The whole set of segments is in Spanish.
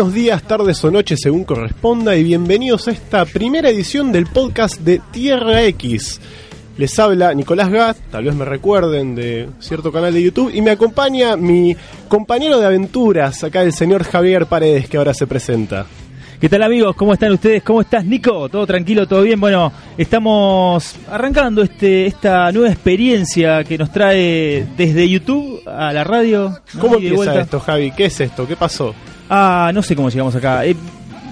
buenos días, tardes o noches según corresponda y bienvenidos a esta primera edición del podcast de Tierra X. Les habla Nicolás Gat, tal vez me recuerden de cierto canal de YouTube, y me acompaña mi compañero de aventuras, acá el señor Javier Paredes, que ahora se presenta. ¿Qué tal amigos? ¿Cómo están ustedes? ¿Cómo estás Nico? ¿Todo tranquilo? ¿Todo bien? Bueno, estamos arrancando este esta nueva experiencia que nos trae desde YouTube a la radio. ¿no? ¿Cómo de empieza esto, Javi? ¿Qué es esto? ¿Qué pasó? Ah, no sé cómo llegamos acá. Eh,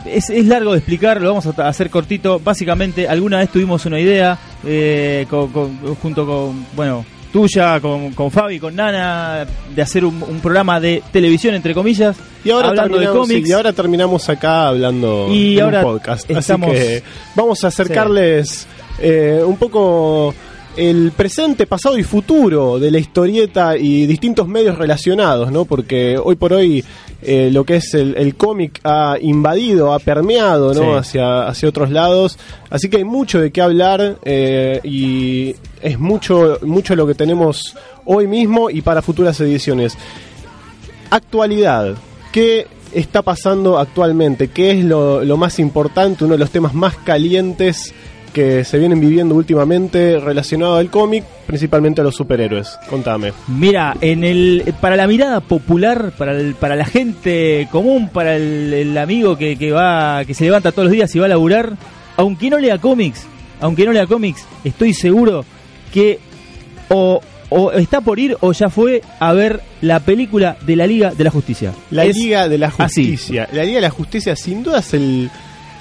Es, es largo de explicar, lo vamos a hacer cortito. Básicamente, alguna vez tuvimos una idea eh, con- con- junto con, bueno, tuya, con, con Fabi, con Nana, de hacer un, un programa de televisión, entre comillas, Y ahora, hablando de terminamos, cómics. sí, y ahora terminamos acá hablando Y ahora un podcast. estamos- Así que vamos a acercarles eh, un poco el presente, pasado y futuro de la historieta y distintos medios relacionados, ¿no? Porque hoy por hoy eh, lo que es el, el cómic ha invadido, ha permeado, ¿no? Sí. Hacia, hacia otros lados. Así que hay mucho de qué hablar eh, y es mucho, mucho lo que tenemos hoy mismo y para futuras ediciones. Actualidad. ¿Qué está pasando actualmente? ¿Qué es lo, lo más importante? Uno de los temas más calientes que se vienen viviendo últimamente relacionado al cómic, principalmente a los superhéroes. Contame. Mira, en el para la mirada popular, para el- para la gente común, para el, el amigo que, que va que se levanta todos los días y va a laburar, aunque no lea cómics, aunque no lea cómics, estoy seguro que o, o está por ir o ya fue a ver la película de la Liga de la Justicia. La Es Liga de la así. Justicia. La Liga de la Justicia sin duda es el...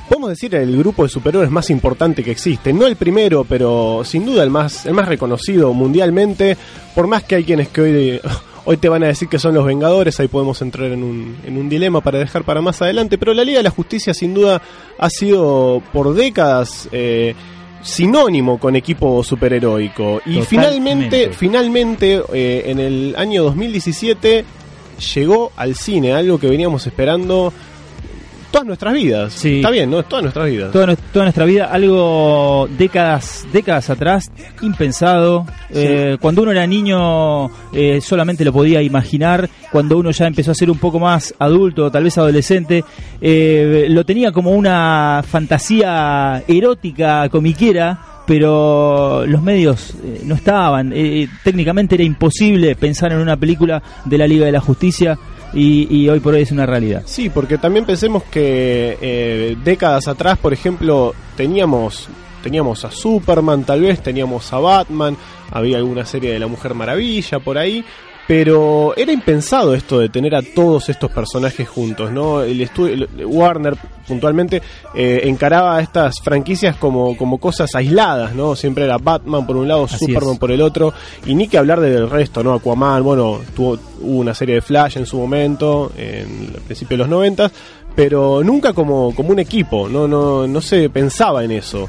Podemos decir el grupo de superhéroes más importante que existe. No el primero, pero sin duda el más, el más reconocido mundialmente. Por más que hay quienes que hoy, hoy te van a decir que son los Vengadores, ahí podemos entrar en un, en un dilema para dejar para más adelante. Pero la Liga de la Justicia sin duda ha sido por décadas eh, sinónimo con equipo superheroico. Y Totalmente. finalmente, finalmente eh, en el año 2017 llegó al cine, algo que veníamos esperando todas nuestras vidas. Sí. Está bien, ¿no? Todas nuestras vidas. toda, toda nuestra vida, algo décadas, décadas atrás, impensado. Eh, cuando uno era niño eh, solamente lo podía imaginar, cuando uno ya empezó a ser un poco más adulto, tal vez adolescente, eh, lo tenía como una fantasía erótica, comiquera. Pero los medios eh, no estaban. Eh, técnicamente era imposible pensar en una película de la Liga de la Justicia y, y hoy por hoy es una realidad. Sí, porque también pensemos que eh, décadas atrás, por ejemplo, teníamos teníamos a Superman, tal vez teníamos a Batman, había alguna serie de la Mujer Maravilla por ahí, pero era impensado esto de tener a todos estos personajes juntos, ¿no? El estudio Warner puntualmente eh, encaraba a estas franquicias como, como cosas aisladas, ¿no? Siempre era Batman por un lado, Así Superman es. por el otro, y ni que hablar del resto, ¿no? Aquaman, bueno, tuvo, hubo una serie de Flash en su momento, en el principio de los 90, pero nunca como, como un equipo, no, no, no se pensaba en eso.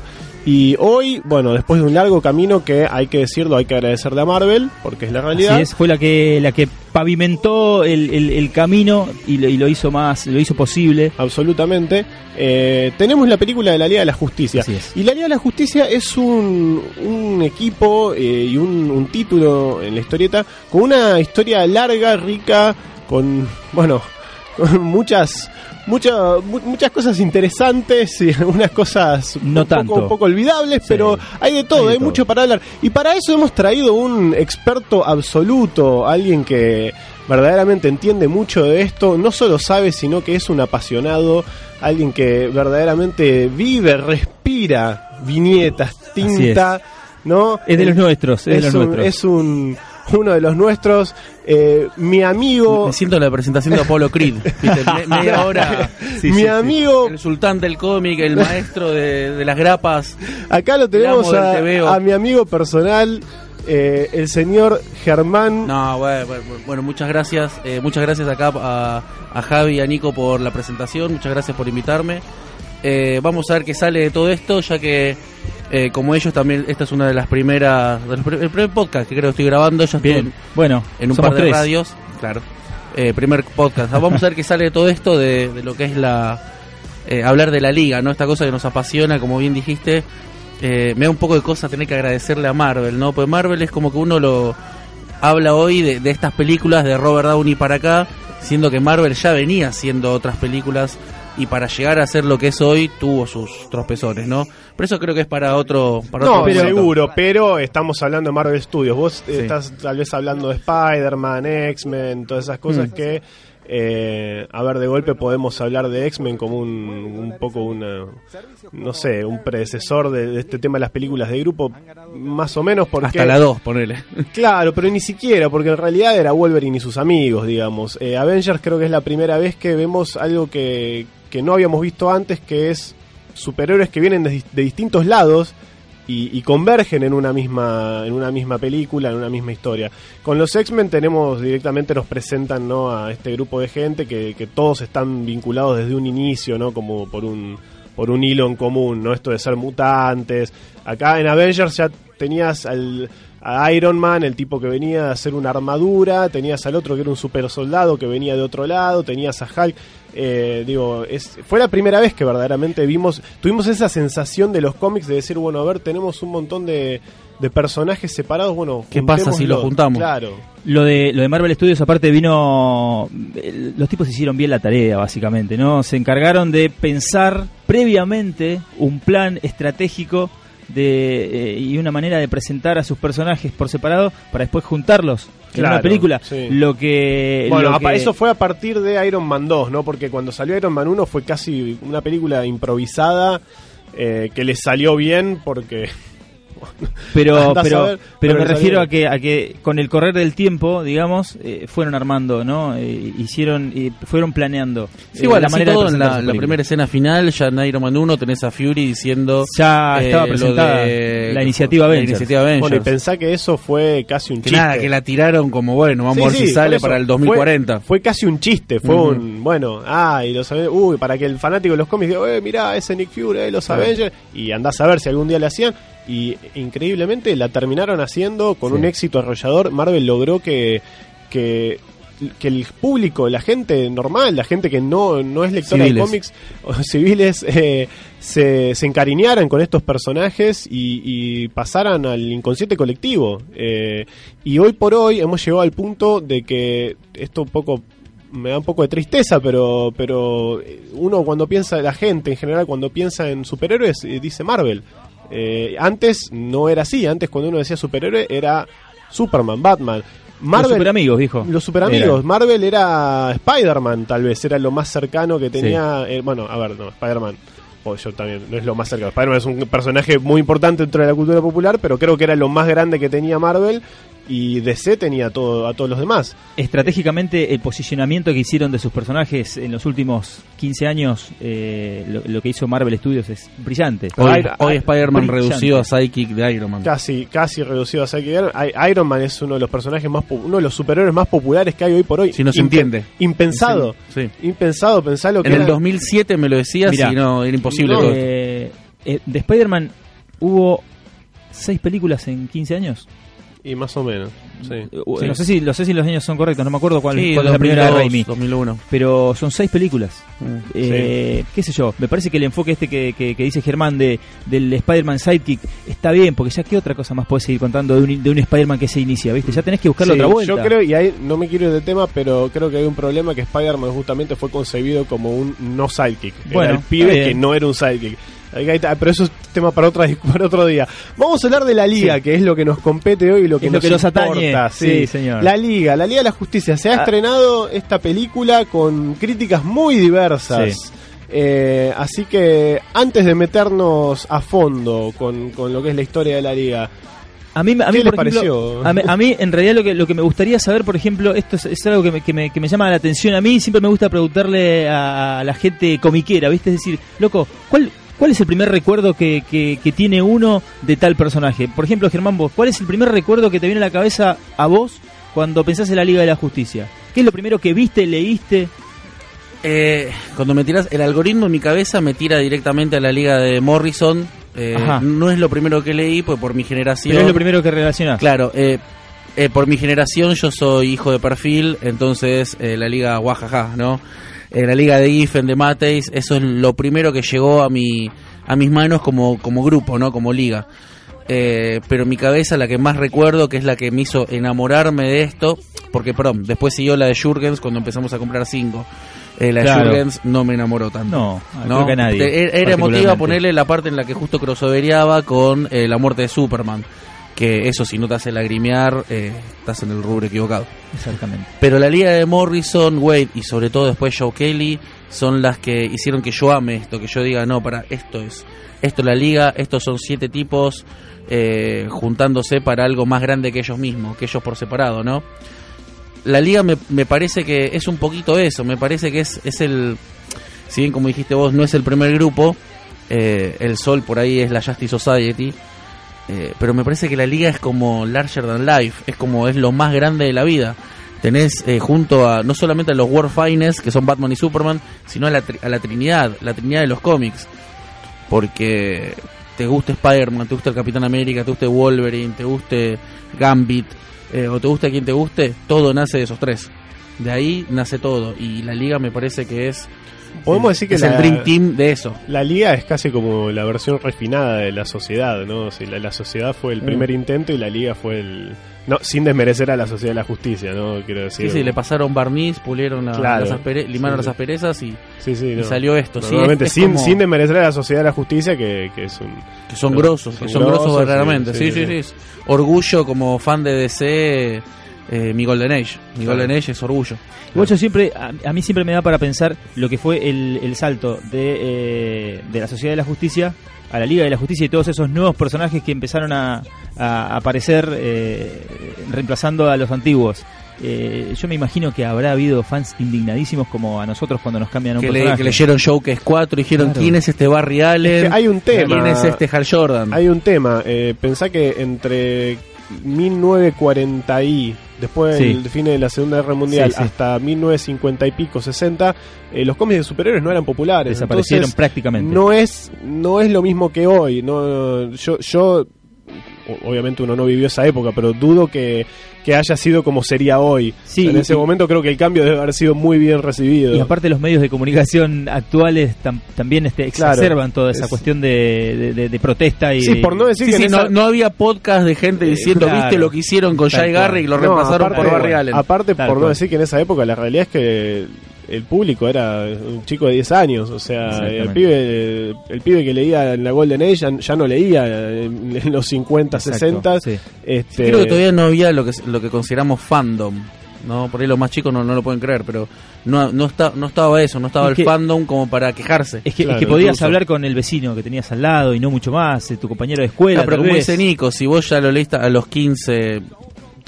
Y hoy, bueno, después de un largo camino que hay que decirlo, hay que agradecerle a Marvel, porque es la realidad. Así es, fue la que la que pavimentó el, el- el camino y lo, y lo hizo más, lo hizo posible. Absolutamente. Eh, tenemos la película de la Liga de la Justicia. Así es. Y la Liga de la Justicia es un, un equipo eh, y un, un título en la historieta con una historia larga, rica, con, bueno, con muchas... mucha- mu- muchas cosas interesantes y algunas cosas No un, poco, tanto. un poco olvidables, Sí. pero hay de todo, Hay de hay, todo. mucho para hablar. Y para eso hemos traído un experto absoluto, alguien que verdaderamente entiende mucho de esto, no solo sabe, sino que es un apasionado, alguien que verdaderamente vive, respira viñetas, tinta, ¿no? Es de los nuestros, es, de los un, nuestros. es un uno de los nuestros, eh, mi amigo, Me siento la presentación de Apolo Creed. ¿viste? Me- media hora. Sí, mi sí, sí. amigo, El sultán del cómic, el maestro de, de las grapas. acá lo tenemos a, mi amigo personal, eh, el señor Germán. No, bueno, bueno, bueno, muchas gracias. eh, muchas gracias acá a, a Javi y a Nico por la presentación. Muchas gracias por invitarme. Eh, vamos a ver qué sale de todo esto, ya que eh, como ellos también, esta es una de las primeras, de los el primer podcast que creo que estoy grabando. Ellos Bien, bueno, en un par de tres. radios, claro. Eh, primer podcast. Ah, Vamos a ver qué sale de todo esto, de, de lo que es la eh, hablar de la liga, ¿no? Esta cosa que nos apasiona, como bien dijiste. Eh, me da un poco de cosa tener que agradecerle a Marvel, ¿no? Pues Marvel es como que uno lo habla hoy de, de estas películas de Robert Downey para acá siendo que Marvel ya venía haciendo otras películas y para llegar a ser lo que es hoy tuvo sus tropezones, ¿no? Pero eso creo que es para otro para No, otro momento. seguro, pero estamos hablando de Marvel Studios. Vos Sí. estás tal vez hablando de Spider-Man, X-Men, todas esas cosas Mm. que, eh, a ver, de golpe podemos hablar de X-Men como un, un poco una, no sé, un predecesor de, de este tema de las películas de grupo, más o menos porque... Hasta la 2, ponele. Claro, pero ni siquiera, porque en realidad era Wolverine y sus amigos, digamos. Eh, Avengers creo que es la primera vez que vemos algo que, que no habíamos visto antes, que es superhéroes que vienen de, de distintos lados y, y convergen en una misma en una misma película, en una misma historia. Con los X-Men tenemos directamente nos presentan ¿no? a este grupo de gente que, que todos están vinculados desde un inicio, ¿no? Como por un por un hilo en común, ¿no? Esto de ser mutantes. Acá en Avengers ya tenías al a Iron Man, el tipo que venía a hacer una armadura, tenías al otro que era un super soldado que venía de otro lado, tenías a Hulk, eh, digo, es, fue la primera vez que verdaderamente vimos, tuvimos esa sensación de los cómics de decir, bueno, a ver, tenemos un montón de, de personajes separados, bueno, ¿Qué pasa si los juntémoslos. juntamos? Claro. Lo de, lo de Marvel Studios aparte vino... Los tipos hicieron bien la tarea, básicamente, ¿no? Se encargaron de pensar previamente un plan estratégico de, eh, y una manera de presentar a sus personajes por separado para después juntarlos en una película. sí. Lo que... Bueno, lo que- eso fue a partir de Iron Man 2, ¿no? Porque cuando salió Iron Man 1 fue casi una película improvisada eh, que le salió bien porque... pero pero pero pero me refiero a que a que con el correr del tiempo digamos eh, fueron armando no Eh, hicieron fueron planeando Sí, eh, igual, la de todo, en la, la primera escena final, ya en Iron Man 1 tenés a Fury diciendo... ya eh, estaba presentada de- la iniciativa la Avengers iniciativa Avengers. Bueno, y pensá que eso fue casi un que chiste. nada, que la tiraron como, bueno, vamos Sí, a ver sí, si sale eso. para el Fue- 2040. Fue, casi un chiste, fue un, bueno, ah, y los Avengers, uy, para que el fanático de los cómics diga, eh, mirá, ese Nick Fury, eh, los. Avengers, y andás a ver si algún día le hacían, y increíblemente la terminaron haciendo con Sí. un éxito arrollador, Marvel logró que, que que el público, la gente normal, la gente que no, no es lectora Civiles. de cómics o civiles, eh, se, se encariñaran con estos personajes y, y pasaran al inconsciente colectivo. Eh, y hoy por hoy hemos llegado al punto de que esto un poco me da un poco de tristeza, pero pero uno cuando piensa, la gente en general cuando piensa en superhéroes eh, dice Marvel. Eh, antes no era así, antes cuando uno decía superhéroe era Superman, Batman. Marvel, los super amigos dijo los super amigos. Marvel era Spider-Man, tal vez, era lo más cercano que tenía. eh, bueno, a ver, no, Spider-Man. o yo también, no es lo más cercano. Spider-Man es un personaje muy importante dentro de la cultura popular, pero creo que era lo más grande que tenía Marvel y DC tenía todo, a todos los demás. estratégicamente el posicionamiento que hicieron de sus personajes en los últimos 15 años, eh, lo, lo que hizo Marvel Studios es brillante. Hoy, hoy Spider-Man reducido a Psychic de Iron Man. Casi, casi reducido a Psychic Iron. I- Iron Man es uno de los personajes más, po- uno de los superhéroes más populares que hay hoy por hoy. Si no se entiende. Impensado. Sí. Impensado, pensá lo que En el era- 2007 me lo decías Mirá. y no, era imposible No, todo esto. Eh, eh, de Spider-Man hubo seis películas en 15 años. Y más o menos, sí. Eh, Sí. No sé si no sé si los años son correctos, no me acuerdo cuál, Sí, cuál es la primera de 2002, Raimi, 2001. pero son seis películas. Mm. Eh, qué sé yo, me parece que el enfoque este que, que- que dice Germán de, del Spider-Man Sidekick está bien, porque ya qué otra cosa más puedes seguir contando de un, de un Spider-man que se inicia, ¿viste? Ya tenés que buscarle Sí, otra vuelta. Yo creo, y ahí no me quiero ir de tema, pero creo que hay un problema que Spider-Man justamente fue concebido como un no sidekick. Bueno, era el pibe que no era un sidekick. Está, Pero eso es tema para, otra, para otro día. Vamos a hablar de la liga, Sí. que es lo que nos compete hoy y lo que Es nos, lo que nos atañe. importa, Sí, señor. La liga, la Liga de la Justicia. Se ha Ah. estrenado esta película con críticas muy diversas. Sí. Eh, así que antes de meternos a fondo con, con lo que es la historia de la liga, A mí, a mí ¿Qué por les ejemplo, pareció? A mí, a mí, en realidad, lo que, lo que me gustaría saber, por ejemplo, esto es, es algo que me, que, me, que me llama la atención a mí. Siempre me gusta preguntarle a, a la gente comiquera, ¿viste? Es decir, loco, ¿cuál, cuál es el primer recuerdo que, que, que tiene uno de tal personaje? Por ejemplo, Germán, vos, ¿cuál es el primer recuerdo que te viene a la cabeza a vos cuando pensás en la Liga de la Justicia? ¿Qué es lo primero que viste, leíste? Eh, cuando me tiras, el algoritmo en mi cabeza me tira directamente a la liga de Morrison. Eh, no es lo primero que leí, pues por mi generación. Pero es lo primero que relacionás. Claro, eh, eh, por mi generación yo soy hijo de perfil, entonces eh, la liga Guajaja, ¿no? Eh, la liga de Giffen, de Mateis, eso es lo primero que llegó a mi a mis manos como, como grupo, ¿no? Como liga. eh, pero en mi cabeza la que más recuerdo, que es la que me hizo enamorarme de esto, porque, perdón, después siguió la de Jurgens cuando empezamos a comprar cinco. Eh, la Claro. de Jurgens no me enamoró tanto. No, creo que nadie, Te- Era, emotiva ponerle la parte en la que justo crossovereaba con eh, la muerte de Superman. Que eso, si no te hace lagrimear, eh, estás en el rubro equivocado. Exactamente. Pero la liga de Morrison, Wade y sobre todo después Joe Kelly son las que hicieron que yo ame esto, que yo diga, no, para, esto es, esto es la liga, estos son siete tipos eh, juntándose para algo más grande que ellos mismos, que ellos por separado, ¿no? La liga me, me parece que es un poquito eso, me parece que es, es el, si bien como dijiste vos, no es el primer grupo, eh, el Sol por ahí es la Justice Society, eh, pero me parece que la liga es como larger than life, es como es lo más grande de la vida. Tenés eh, junto a no solamente a los War Finest, que son Batman y Superman, sino a la, tri- a la Trinidad, la Trinidad de los cómics. Porque te guste Spider-Man, te gusta el Capitán América, te guste Wolverine, te guste Gambit, eh, o te guste quien te guste, todo nace de esos tres. De ahí nace todo. Y la liga me parece que es, Podemos decir que es la, el Dream Team de eso. la liga es casi como la versión refinada de la sociedad, ¿no? O sea, la, la sociedad fue el Mm. primer intento y la liga fue el... No, sin desmerecer a la sociedad de la justicia, ¿no? Quiero decir... Sí, sí, le pasaron barniz, pulieron la- Claro. las aspere- limaron Sí, las asperezas y, Sí, sí, y no. salió esto. Sí, Normalmente es- es sin, como- sin desmerecer a la sociedad de la justicia, que, que es un... que son No, grosos, son que son grosos verdaderamente. sí, Sí, sí, sí, sí. sí. es Orgullo como fan de DC, eh, mi Golden Age. Mi Claro. Golden Age es orgullo. Igual yo siempre, a, a mí siempre me da para pensar lo que fue el, el salto de, eh, de la Sociedad de la Justicia a la Liga de la Justicia y todos esos nuevos personajes que empezaron a, a aparecer eh, reemplazando a los antiguos. Eh, yo me imagino que habrá habido fans indignadísimos como a nosotros cuando nos cambian un Que, le- personaje. que leyeron Showcase 4 y dijeron Claro. quién es este Barry Es Allen, que hay un tema. quién es este Hal Jordan. Hay un tema. Eh, pensá que entre 1940 y después Sí. del fin de la Segunda Guerra Mundial Sí, sí. hasta 1950 y pico, 60, eh, los cómics de superhéroes no eran populares. Desaparecieron Entonces, prácticamente. no es no es lo mismo que hoy. No, yo obviamente uno no vivió esa época, pero dudo que, que haya sido como sería hoy. Sí, en ese y- momento creo que el cambio debe haber sido muy bien recibido. Y aparte los medios de comunicación actuales tam- también este, Claro, exacerban toda esa es- cuestión de, de- de- de protesta y Sí, por no decir Sí, que sí, no, esa- no había podcast de gente diciendo, claro. viste lo que hicieron con Jay. Garrick y lo No, reemplazaron aparte- por Barry Allen. Aparte, por no decir que en esa época la realidad es que el público era un chico de 10 años, o sea, el pibe, el pibe que leía en la Golden Age ya, ya no leía en, en los 50, Exacto, 60. sí. Este, Creo que todavía no había lo que lo que consideramos fandom. No, por ahí los más chicos no, no lo pueden creer, pero no no está, no estaba eso, no estaba Es el que- fandom como para quejarse. Es que, Claro, es que podías incluso. hablar con el vecino que tenías al lado y no mucho más, eh, tu compañero de escuela. Claro, pero como vez. dice Nico, si vos ya lo leíste a los 15,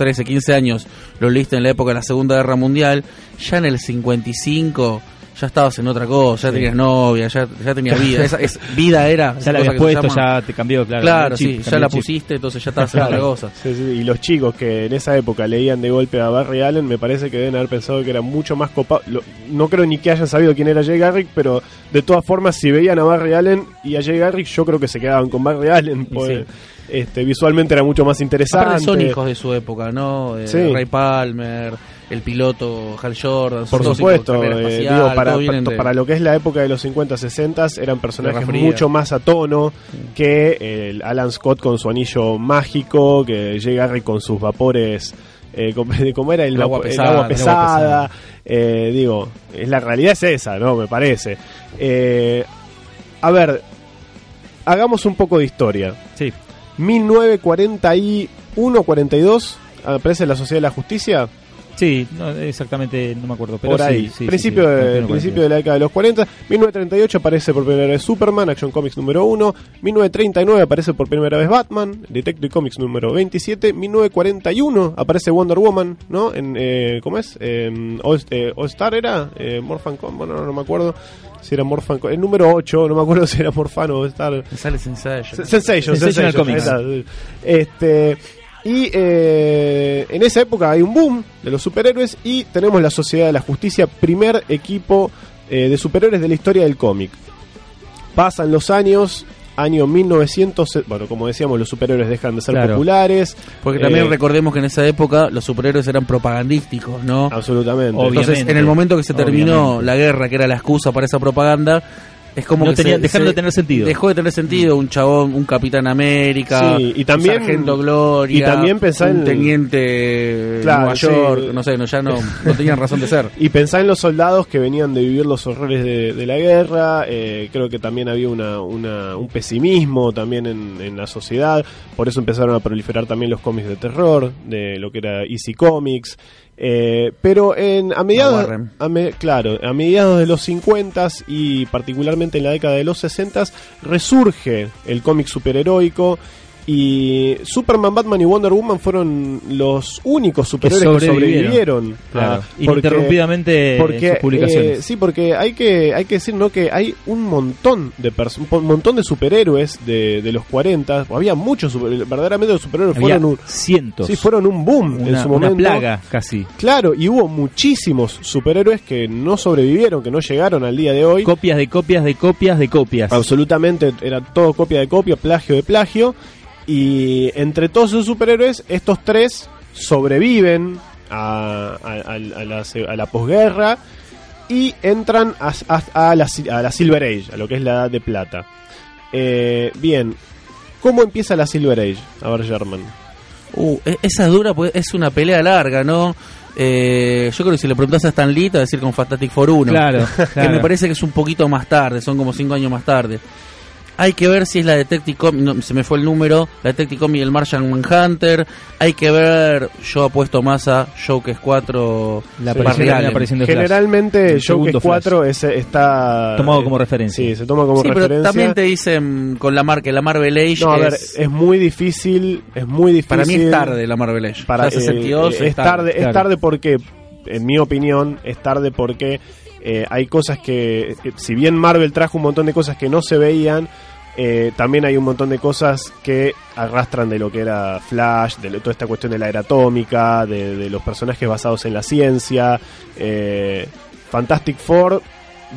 13, 15 años, lo leíste en la época de la Segunda Guerra Mundial, ya en el 55 ya estabas en otra cosa, ya Sí. tenías novia, ya, ya tenías vida. Esa, es, vida era. ya la habías puesto, ya te cambió, claro. Claro, chip, sí, cambió ya la pusiste, entonces ya estabas en otra cosa. Sí, sí, y los chicos que en esa época leían de golpe a Barry Allen, me parece que deben haber pensado que era mucho más copado. Lo- No creo ni que hayan sabido quién era Jay Garrick, pero de todas formas, si veían a Barry Allen y a Jay Garrick, yo creo que se quedaban con Barry Allen. Y pues. Este, visualmente era mucho más interesante. Aparte son hijos de su época, ¿no? Eh, Sí. Ray Palmer, el piloto Hal Jordan. Por supuesto, eh, digo, para, vienen de- para lo que es la época de los 50, 60 eran personajes mucho más a tono que el Alan Scott con su anillo mágico, que llega Garrick con sus vapores, eh, como, era el, El agua el pesada, el agua pesada. eh, digo, es la realidad es esa, ¿no? Me parece. Eh, a ver, hagamos un poco de historia. Sí. 1941-42 aparece la Sociedad de la Justicia. Sí, no, exactamente, no me acuerdo. Pero por ahí. sí, sí, principio, sí, sí, de, 41, principio de la década de los 40. 1938 aparece por primera vez Superman, Action Comics número 1. 1939 aparece por primera vez Batman, Detective Comics número 27. 1941 aparece Wonder Woman, ¿no? En, eh, ¿Cómo es? Eh, All, eh, All Star era, eh, Morphan Com, bueno, no, no me acuerdo si era Morphan Com- El número 8, no me acuerdo si era Morphan o All Star. Sale Sensation. Se- Sensation, Sensational Sensation, Comics. Este, y eh, en esa época hay un boom de los superhéroes y tenemos la Sociedad de la Justicia, primer equipo eh, de superhéroes de la historia del cómic. Pasan los años, año 1900, bueno, como decíamos, los superhéroes dejan de ser Claro. populares. Porque también Eh, recordemos que en esa época los superhéroes eran propagandísticos, ¿no? Absolutamente. Entonces, en el momento que se terminó obviamente. la guerra, que era la excusa para esa propaganda, es como No que tenía- se- dejaron se- de tener sentido. Dejó de tener sentido un chabón, un Capitán América, Sí, y también- un Sargento Gloria, y también pensá un en- teniente Claro, Nueva sí. York, no sé, no, ya no, no tenían razón de ser. Y pensá en los soldados que venían de vivir los horrores de, de la guerra, eh, creo que también había una, una- un pesimismo también en, en la sociedad, por eso empezaron a proliferar también los cómics de terror, de lo que era Easy Comics, eh, pero en, a mediados, Warren. a me- claro, a mediados de los 50 y particularmente en la década de los 60 resurge el cómic superheroico y Superman, Batman y Wonder Woman fueron los únicos superhéroes que sobrevivieron. sobrevivieron. Claro, a- porque- ininterrumpidamente porque sus publicaciones. eh, sí porque hay que hay que decir no que hay un montón de un montón de superhéroes de, de los 40 había muchos verdaderamente los superhéroes Había fueron un cientos. sí fueron un boom en una, su una momento plaga casi. claro y hubo muchísimos superhéroes que no sobrevivieron que no llegaron al día de hoy Copias de copias de copias de copias. absolutamente era todo copia de copia plagio de plagio y entre todos esos superhéroes estos tres sobreviven a, a- a- a la, se- a la posguerra y entran a, a- a la, a la Silver Age, a lo que es la edad de plata. Eh, bien, ¿cómo empieza la Silver Age? A ver, German. Uh, e- esa es dura, pues es una pelea larga, ¿no? Eh, yo creo que si le preguntas a Stan Lee, te va a decir con Fantastic Four 1. Claro, Que me parece que es un poquito más tarde, son como cinco años más tarde. Hay que ver si es la Detective Comics, no, se me fue el número, la Detective Comics y el Martian Manhunter. Hay que ver, yo apuesto más a Showcase 4 La Sí. aparición, la aparición de Flash. Generalmente El Joker 4 es, está Tomado eh, como referencia. Sí, se toma como Sí, pero referencia. también te dicen con la marca, la Marvel Age no, a es, ver, es muy difícil, es muy difícil. para mí es tarde la Marvel Age. para Ya 62 eh, es tarde, es claro. tarde porque en mi opinión es tarde porque eh, hay cosas que eh, si bien Marvel trajo un montón de cosas que no se veían eh, también hay un montón de cosas que arrastran de lo que era Flash, de toda esta cuestión de la era atómica, de, de los personajes basados en la ciencia. eh, Fantastic Four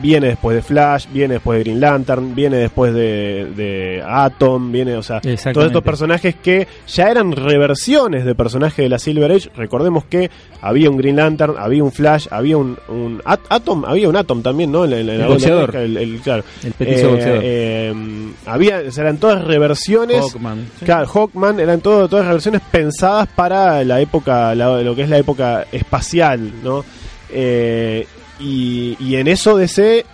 viene después de Flash, viene después de Green Lantern, viene después de, de Atom, viene, o sea, todos estos personajes que ya eran reversiones de personajes de la Silver Age. Recordemos que había un Green Lantern, había un Flash, había un, un At- Atom, había un Atom también, ¿no? En El boxeador. América, el- el- claro. El Eh, boxeador. eh, había, eran todas reversiones. Hawkman. Claro, Hawkman eran todo, todas reversiones pensadas para la época, la- lo que es la época espacial, ¿no? Eh, y, y en eso DC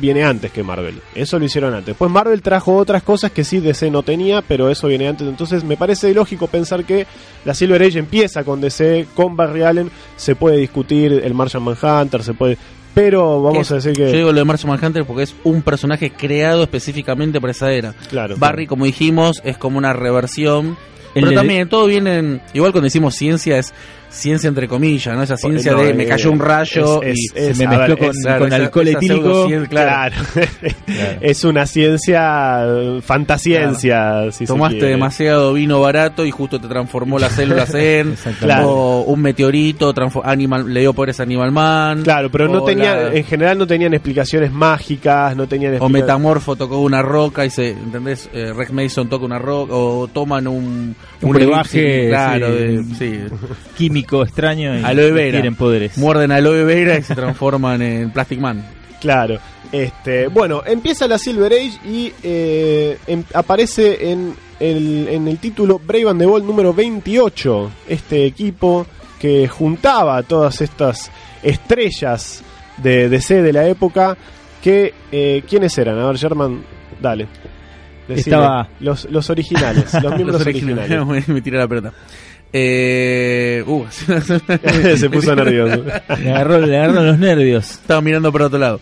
viene antes que Marvel. Eso lo hicieron antes. Después Marvel trajo otras cosas que sí DC no tenía, pero eso viene antes. Entonces me parece lógico pensar que la Silver Age empieza con DC, con Barry Allen, se puede discutir el Martian Manhunter, se puede... Pero vamos ¿Qué a decir Yo que... digo lo de Martian Manhunter porque es un personaje creado específicamente para esa era. Claro, Barry, como dijimos, es como una reversión. El pero de- también todo viene en- Igual cuando decimos ciencia es ciencia entre comillas, ¿no? Esa ciencia No, de eh, me cayó un rayo es- y es- se me ver, mezcló con, es- claro, con esa- alcohol esa etílico. Claro. es una ciencia eh, fantasciencia. si Tomaste demasiado vino barato y justo te transformó las células en o un meteorito, animal, le dio poderes Animal Man. Claro, pero no tenía, la- en general no tenían explicaciones mágicas, no tenían O Metamorfo tocó una roca y se, ¿entendés? Eh, Rex Mason toca una roca, o toman un, Un brebaje, claro, sí. de- sí. Químico extraño y Aloe vera. tienen poderes. Muerden aloe vera y se transforman en Plastic Man. Claro. Este, bueno, empieza la Silver Age y eh, em- aparece en el, en el título Brave and the Bold número 28. Este equipo que juntaba a todas estas estrellas de DC de la época. Que, eh, ¿Quiénes eran? A ver, German, dale. Decime. Estaba- Los, los originales, los miembros Los originales. Me tiré la pelota. Eh, uh, Se puso nervioso. Le agarró, le agarraron los nervios. Estaba mirando para otro lado.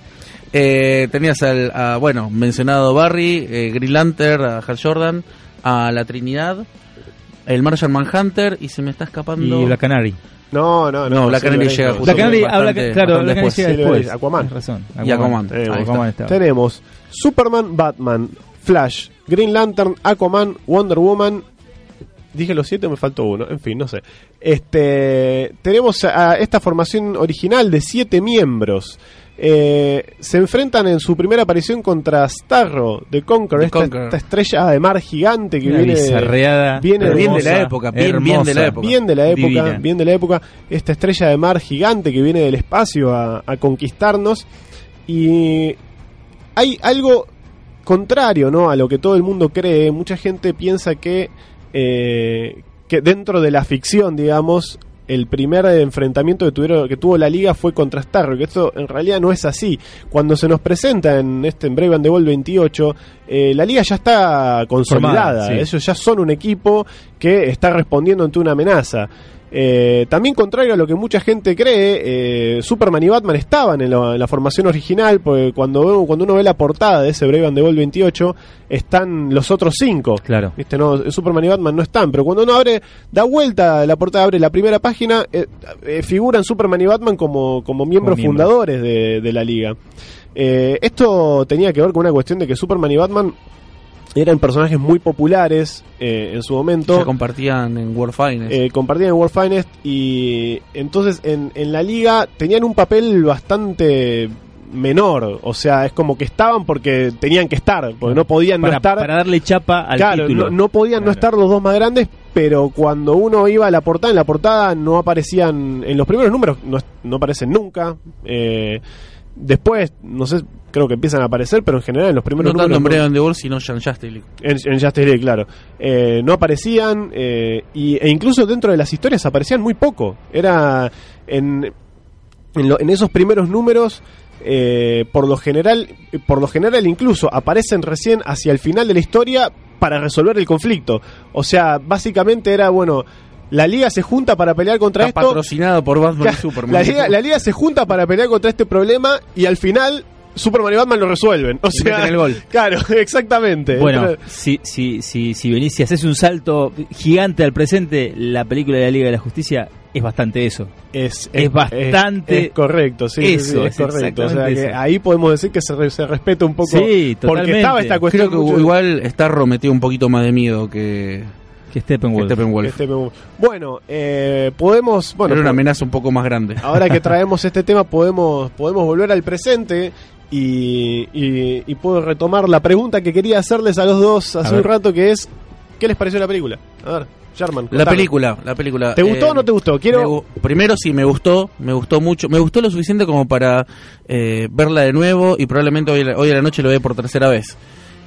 Eh, tenías al, a, bueno, mencionado Barry, eh, Green Lantern, a Hal Jordan, a la Trinidad, el Martian Manhunter y se me está escapando. Y la Canary. No, no, no. No, Black Silver Canary llega justo La Canary habla, claro, la Canary después. llega después. Aquaman. Razón. Y Aquaman. Tenemos, Aquaman. Tenemos Superman, Batman, Flash, Green Lantern, Aquaman, Wonder Woman. Dije los siete, me faltó uno. En fin, no sé. Este, tenemos a esta formación original de siete miembros. Eh, se enfrentan en su primera aparición contra Starro de Conqueror, The esta, Conqueror. esta estrella de mar gigante que Una viene, bizarreada. viene bien de la época, bien, bien de la época. bien de la época, Divina. bien de la época, esta estrella de mar gigante que viene del espacio a, a conquistarnos y hay algo contrario ¿no? a lo que todo el mundo cree. Mucha gente piensa que, eh, que dentro de la ficción, digamos, el primer enfrentamiento que, tuvieron, que tuvo la liga fue contra Starro, que esto en realidad no es así. Cuando se nos presenta en este en Brave and the Ball 28, eh, la liga ya está consolidada, Formada, sí. ellos ya son un equipo que está respondiendo ante una amenaza. Eh, también contrario a lo que mucha gente cree, eh, Superman y Batman estaban en, la- en la formación original, porque cuando, cuando uno ve la portada de ese Brave and the Ball 28, están los otros cinco. Claro. Viste, no, Superman y Batman no están, pero cuando uno abre, da vuelta la portada, abre la primera página, eh, eh, figuran Superman y Batman como, como miembros Como miembros. fundadores de, de la liga. Eh, esto tenía que ver con una cuestión de que Superman y Batman eran personajes muy populares eh, en su momento. Se compartían en World Finest. Eh, compartían en World Finest y entonces en, en la liga tenían un papel bastante menor, o sea, es como que estaban porque tenían que estar, porque no podían para, no estar. para darle chapa al claro, título. no, no podían no estar los dos más grandes, pero cuando uno iba a la portada, en la portada no aparecían, en los primeros números no, no aparecen nunca. eh, después, no sé, creo que empiezan a aparecer, pero en general en los primeros no tanto números en no- Brave and the Ball, sino en Justice League. en, en Justice League, claro. Eh, no aparecían eh, y, e incluso dentro de las historias aparecían muy poco. Era en, en, lo- en esos primeros números, eh, por lo general, por lo general incluso aparecen recién hacia el final de la historia para resolver el conflicto. O sea, básicamente era bueno. La liga se junta para pelear contra Está esto. patrocinado por Batman y Superman. La liga, la liga se junta para pelear contra este problema y al final Superman y Batman lo resuelven. O Y sea, meten el gol. Claro, exactamente. Bueno, si, si, si, si venís, si haces un salto gigante al presente, la película de la Liga de la Justicia es bastante eso. es, es bastante es, es correcto, sí, sí, sí, eso, es, es correcto. O sea, que eso. ahí podemos decir que se, re- se respeta un poco. Sí, porque totalmente. estaba esta cuestión. Creo que mucho- igual Starro metió un poquito más de miedo que, Que Steppenwolf. que Steppenwolf. este bueno, eh, podemos. Bueno, Era una amenaza un poco más grande. ahora que traemos este tema, podemos, podemos volver al presente. Y, y, y puedo retomar la pregunta que quería hacerles a los dos hace un rato, que es: ¿qué les pareció la película? A ver, Sherman. La película, la película. ¿Te gustó eh, o no te gustó? Quiero. me primero sí, me gustó, me gustó mucho. Me gustó lo suficiente como para eh, verla de nuevo y probablemente hoy, hoy a la noche lo vea por tercera vez.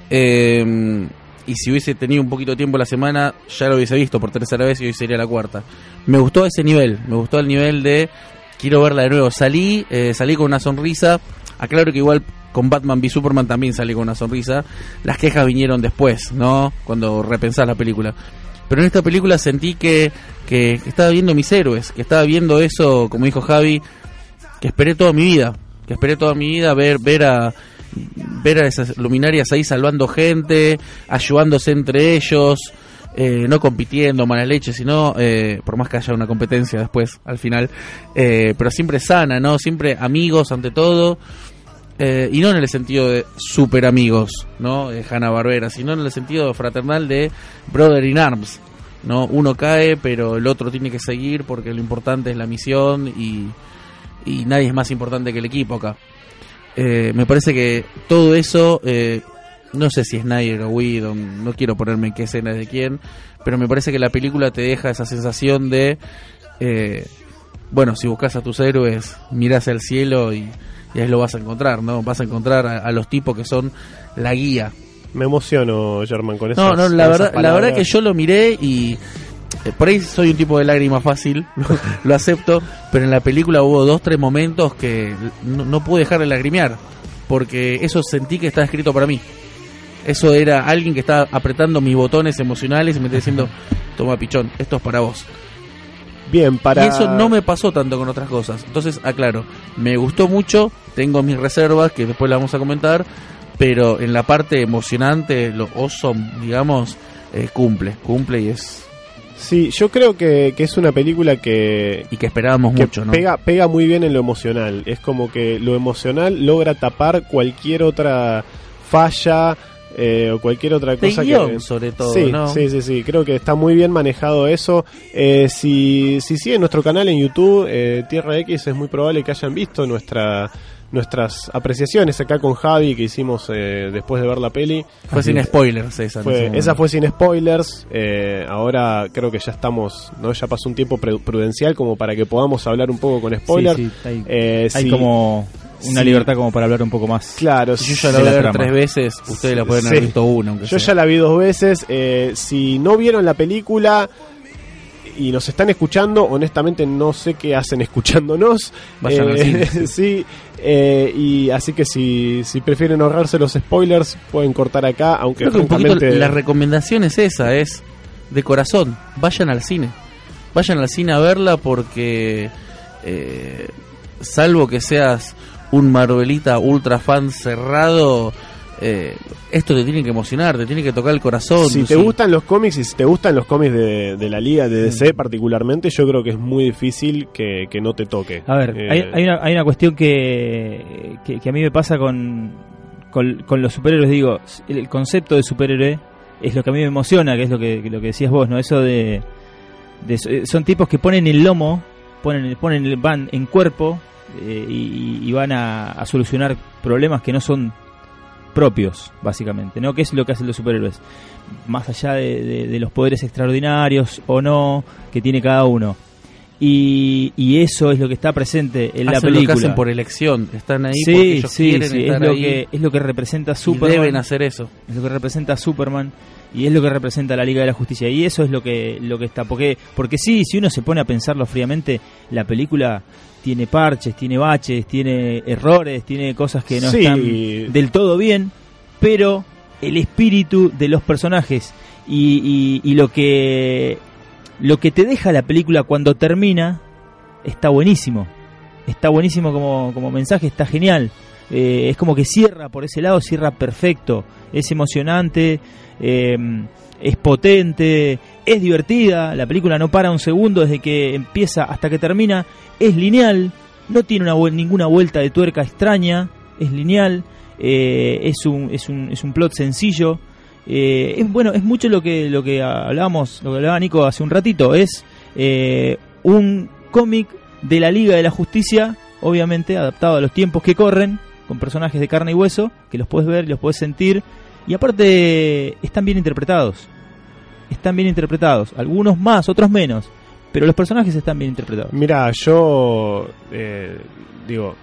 Eh, y si hubiese tenido un poquito de tiempo la semana, ya lo hubiese visto por tercera vez y hoy sería la cuarta. Me gustó ese nivel, me gustó el nivel de quiero verla de nuevo. Salí, eh, salí con una sonrisa. Aclaro que igual con Batman v Superman también salí con una sonrisa. Las quejas vinieron después, ¿no? Cuando repensás la película. Pero en esta película sentí que, que, estaba viendo mis héroes, que estaba viendo eso, como dijo Javi, que esperé toda mi vida, que esperé toda mi vida ver, ver a ver a esas luminarias ahí salvando gente, ayudándose entre ellos, eh, no compitiendo mala leche, sino eh, por más que haya una competencia después al final, eh, pero siempre sana, no, siempre amigos ante todo. eh, y no en el sentido de super amigos, ¿no? Hanna Barbera, sino en el sentido fraternal de Brother in Arms, ¿no? Uno cae, pero el otro tiene que seguir porque lo importante es la misión y, y nadie es más importante que el equipo acá. Eh, me parece que todo eso, eh, no sé si es Snyder o Whedon, no quiero ponerme en qué escena es de quién, pero me parece que la película te deja esa sensación de, eh, bueno, si buscas a tus héroes, miras al cielo y, y ahí lo vas a encontrar, ¿no? Vas a encontrar a, a los tipos que son la guía. Me emociono, German, con eso. No, no, la verdad, la verdad que yo lo miré y por ahí soy un tipo de lágrima fácil, lo acepto, pero en la película hubo dos, tres momentos que no, no pude dejar de lagrimear, porque eso sentí que estaba escrito para mí. Eso era alguien que estaba apretando mis botones emocionales y me está diciendo, toma pichón, esto es para vos. Bien, para. Y eso no me pasó tanto con otras cosas. Entonces, aclaro, me gustó mucho, tengo mis reservas que después las vamos a comentar, pero en la parte emocionante, lo awesome, digamos, eh, cumple, cumple y es Sí, yo creo que, que es una película que, y que esperábamos que mucho, ¿no? pega, pega muy bien en lo emocional. Es como que lo emocional logra tapar cualquier otra falla eh, o cualquier otra de cosa guion, que. sobre todo, sí, ¿no? sí, sí, sí, creo que está muy bien manejado eso. Eh, si, si siguen nuestro canal en YouTube, eh, Tierra X, es muy probable que hayan visto nuestra nuestras apreciaciones acá con Javi que hicimos eh, después de ver la peli. Fue sin spoilers esa. Fue, esa fue sin spoilers. eh, ahora creo que ya estamos, no, ya pasó un tiempo prudencial como para que podamos hablar un poco con spoilers. Sí, sí, hay, Eh, hay como una libertad como para hablar un poco más. Claro, Si yo ya la voy a ver tres veces, ustedes la pueden Sí. haber visto una, aunque Yo sea. ya la vi dos veces. eh, si no vieron la película y nos están escuchando, honestamente no sé qué hacen escuchándonos. Vayan al Eh, cine. sí, eh, y así que si, si prefieren ahorrarse los spoilers, pueden cortar acá, aunque Creo que un poquito la recomendación es esa, es de corazón, vayan al cine. Vayan al cine a verla porque eh, salvo que seas un Marvelita ultra fan cerrado, eh, esto te tiene que emocionar, te tiene que tocar el corazón. Si te Sí. gustan los cómics y si te gustan los cómics de, de la liga, de DC particularmente, yo creo que es muy difícil que, que no te toque. A ver, Eh, hay, hay una, hay una cuestión que, que, que a mí me pasa con, con, con los superhéroes. Digo, el, el concepto de superhéroe es lo que a mí me emociona, que es lo que, lo que decías vos, ¿no? Eso de, de- Son tipos que ponen el lomo, ponen, ponen el, van en cuerpo eh, y, y van a, a solucionar problemas que no son propios, básicamente, ¿no? ¿Qué es lo que hacen los superhéroes? Más allá de, de- de los poderes extraordinarios o no que tiene cada uno. Y, y eso es lo que está presente en la película. lo que hacen por elección, están ahí porque sí, ellos sí, quieren sí, es lo ahí que es lo que representa y Superman. deben hacer eso. Es lo que representa Superman y es lo que representa la Liga de la Justicia y eso es lo que lo que está porque porque sí, si uno se pone a pensarlo fríamente, la película tiene parches, tiene baches, tiene errores, tiene cosas que no Sí. están del todo bien, pero el espíritu de los personajes y, y- y lo que lo que te deja la película cuando termina está buenísimo. Está buenísimo como, como mensaje, está genial. Eh, es como que cierra por ese lado, cierra perfecto. Es emocionante, eh, es potente, es divertida. La película no para un segundo desde que empieza hasta que termina. Es lineal, no tiene una, ninguna vuelta de tuerca extraña. Es lineal, eh, es, un, es, un, es un plot sencillo. Eh, es bueno, es mucho lo que lo que hablábamos, lo que hablaba Nico hace un ratito. Es eh, un cómic de la Liga de la Justicia, obviamente adaptado a los tiempos que corren, con personajes de carne y hueso, que los puedes ver los puedes sentir, y aparte están bien interpretados. Están bien interpretados, algunos más, otros menos, pero los personajes están bien interpretados. Mira, yo eh, digo,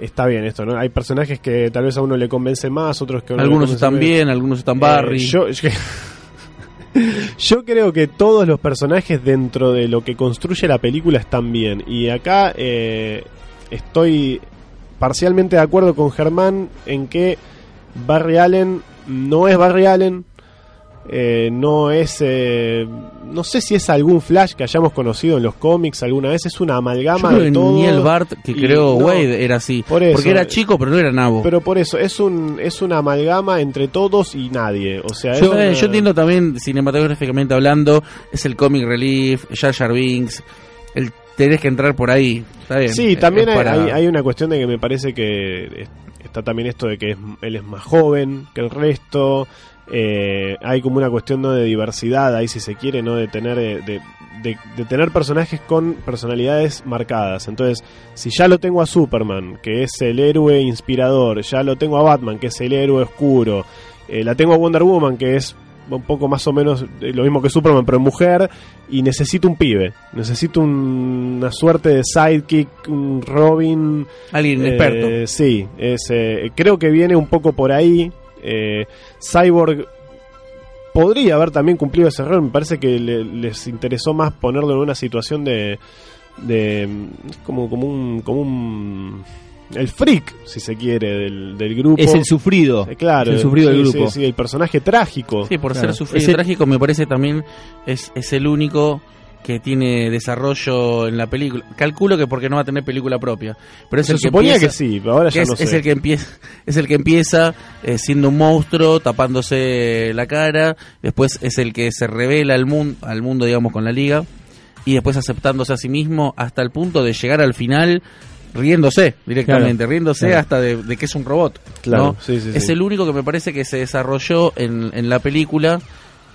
está bien esto, ¿no? Hay personajes que tal vez a uno le convence más, otros que a uno le Algunos convence están menos. bien, algunos están Eh, Barry. yo, yo, yo creo que todos los personajes dentro de lo que construye la película están bien. Y acá eh, estoy parcialmente de acuerdo con Germán en que Barry Allen no es Barry Allen. Eh, no es. eh, no sé si es algún Flash que hayamos conocido en los cómics alguna vez. Es una Yo amalgama creo de todo. ni el Bart que creó no, Wade era así. por eso. porque era chico, pero no era nabo. Pero por eso, es un es una amalgama entre todos y nadie. O sea, es yo, una- eh, yo entiendo también, cinematográficamente hablando, es el comic relief, Jar Jar Binks, el, tenés que entrar por ahí. Está bien. Sí, eh, también hay, para- hay- hay una cuestión de que me parece que es- está también esto de que es- él es más joven que el resto. Eh, hay como una cuestión ¿no? de diversidad ahí, si se quiere, no de tener eh, de, de- de tener personajes con personalidades marcadas. Entonces, si ya lo tengo a Superman, que es el héroe inspirador, ya lo tengo a Batman, que es el héroe oscuro, eh, la tengo a Wonder Woman, que es un poco más o menos eh, lo mismo que Superman, pero en mujer, y necesito un pibe, necesito un- una suerte de sidekick, un Robin. Alguien eh, experto. Sí, es, creo que viene un poco por ahí. Eh, Cyborg podría haber también cumplido ese rol, me parece que le- les interesó más ponerlo en una situación de. de como, como un. como un. el freak, si se quiere, del, del grupo. Es el sufrido. Eh, claro, es el sufrido del grupo. sí, sí, el personaje trágico. Sí, por Claro. ser sufrido y trágico, me parece también es, es el único que tiene desarrollo en la película. Calculo que porque no va a tener película propia. Pero es Se el que suponía empieza, que sí, ahora que ya es, no es sé. el que empieza es el que empieza eh, siendo un monstruo tapándose la cara después es el que se revela al mundo al mundo digamos con la liga y después aceptándose a sí mismo hasta el punto de llegar al final riéndose directamente Claro, riéndose claro. hasta de, de que es un robot Claro, ¿no? sí, sí, es sí. el único que me parece que se desarrolló en, en la película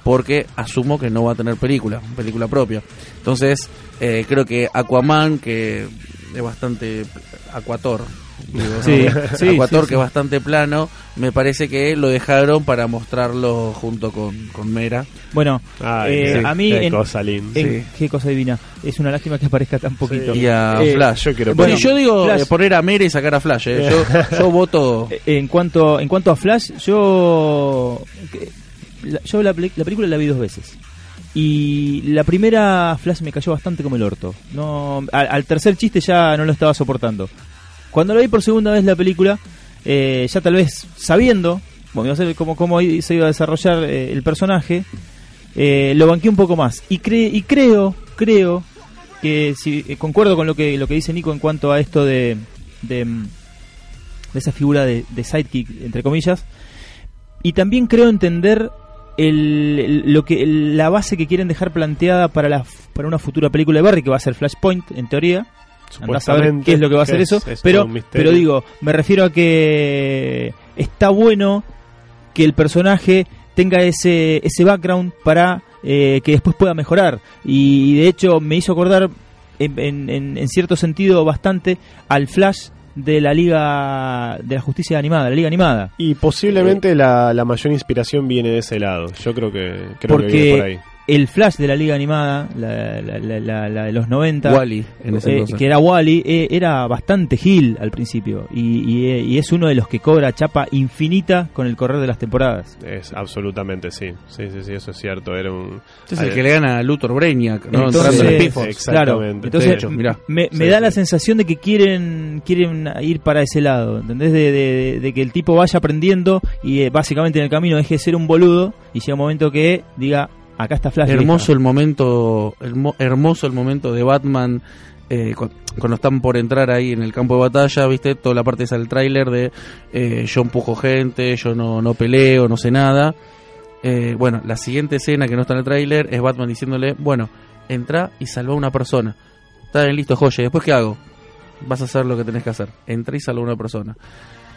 porque asumo que no va a tener película, película propia. Entonces, eh, creo que Aquaman, que es bastante Aquator, digo, ¿no? Sí, sí, Aquator sí, que es bastante plano, me parece que lo dejaron para mostrarlo junto con, con Mera. Bueno, Ay, eh, sí, a mí qué en- cosa linda. en- Sí. qué cosa divina. Es una lástima que aparezca tan poquito. Y a Eh, Flash. yo quiero bueno, poner- yo digo Flash. eh, poner a Mera y sacar a Flash. eh. Yo, yo voto. En cuanto en cuanto a Flash, yo yo la, película la vi dos veces. Y la primera Flash me cayó bastante como el orto. No, al, tercer chiste ya no lo estaba soportando. Cuando la vi por segunda vez la película, eh, ya tal vez sabiendo bueno, cómo, cómo se iba a desarrollar eh, el personaje, eh, lo banqué un poco más. Y, cre- y creo, creo que si eh, concuerdo con lo que lo que dice Nico en cuanto a esto de, de, mm, de esa figura de, de sidekick entre comillas y también creo entender el, lo que la base que quieren dejar planteada para la para una futura película de Barry que va a ser Flashpoint en teoría. Andá a saber qué es lo que va a que eso es- pero pero digo me refiero a que está bueno que el personaje tenga ese ese background para eh, que después pueda mejorar. Y, de hecho me hizo acordar en- en- en cierto sentido bastante al Flash de la Liga de la Justicia Animada, la Liga Animada. Y posiblemente la, la mayor inspiración viene de ese lado. Yo creo que, creo que viene por ahí. El Flash de la Liga Animada, la, la- la- la- la de los 90, Wally en ese eh, que era Wally, eh, era bastante gil al principio y, y, eh, y es uno de los que cobra chapa infinita con el correr de las temporadas. Es absolutamente sí. Sí, sí, sí, eso es cierto. Era un. Es el que le gana a Luthor Brainiac, ¿no? Entonces, Entrando en Force. Claro, Exactamente. entonces De hecho, mirá. me, me Sí, da sí. la sensación de que quieren quieren ir para ese lado, ¿entendés? De, de- de que el tipo vaya aprendiendo y eh, básicamente en el camino deje de ser un boludo y llega un momento que diga, acá está Flash. hermoso vieja". el momento hermo- hermoso el momento de Batman eh, cu- cuando están por entrar ahí en el campo de batalla viste toda la parte esa del tráiler de eh, yo empujo gente yo no, no peleo no sé nada. Eh, bueno la siguiente escena que no está en el tráiler es Batman diciéndole bueno entra y salva a una persona está bien listo joye después qué hago vas a hacer lo que tenés que hacer. Entra y salva a una persona.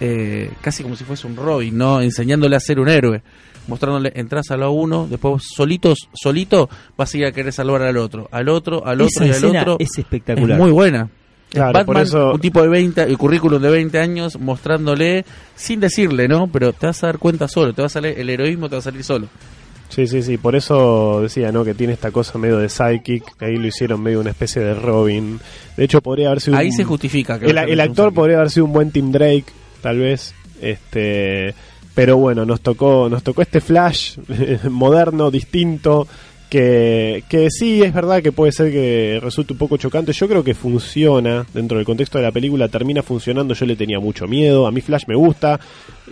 Eh, casi como si fuese un Robin, ¿no? Enseñándole a ser un héroe, mostrándole, entras a lo uno, después solitos, solito vas a ir a querer salvar al otro, al otro, al otro Esa y al otro. es espectacular. Es muy buena. Claro, Batman, por eso- un tipo de 20, el currículum de 20 años, mostrándole, sin decirle, ¿no? Pero te vas a dar cuenta solo, te va a salir, el heroísmo te va a salir solo. Sí, sí, sí. Por eso decía, ¿no? Que tiene esta cosa medio de psychic. que Ahí lo hicieron medio una especie de Robin. De hecho, podría haber sido. Ahí un- se justifica. Que El, actor podría haber sido un buen Tim Drake, tal vez. Este. Pero bueno, nos tocó, nos tocó este flash moderno, distinto, que, que sí es verdad que puede ser que resulte un poco chocante. Yo creo que funciona dentro del contexto de la película, termina funcionando. Yo le tenía mucho miedo, a mí Flash me gusta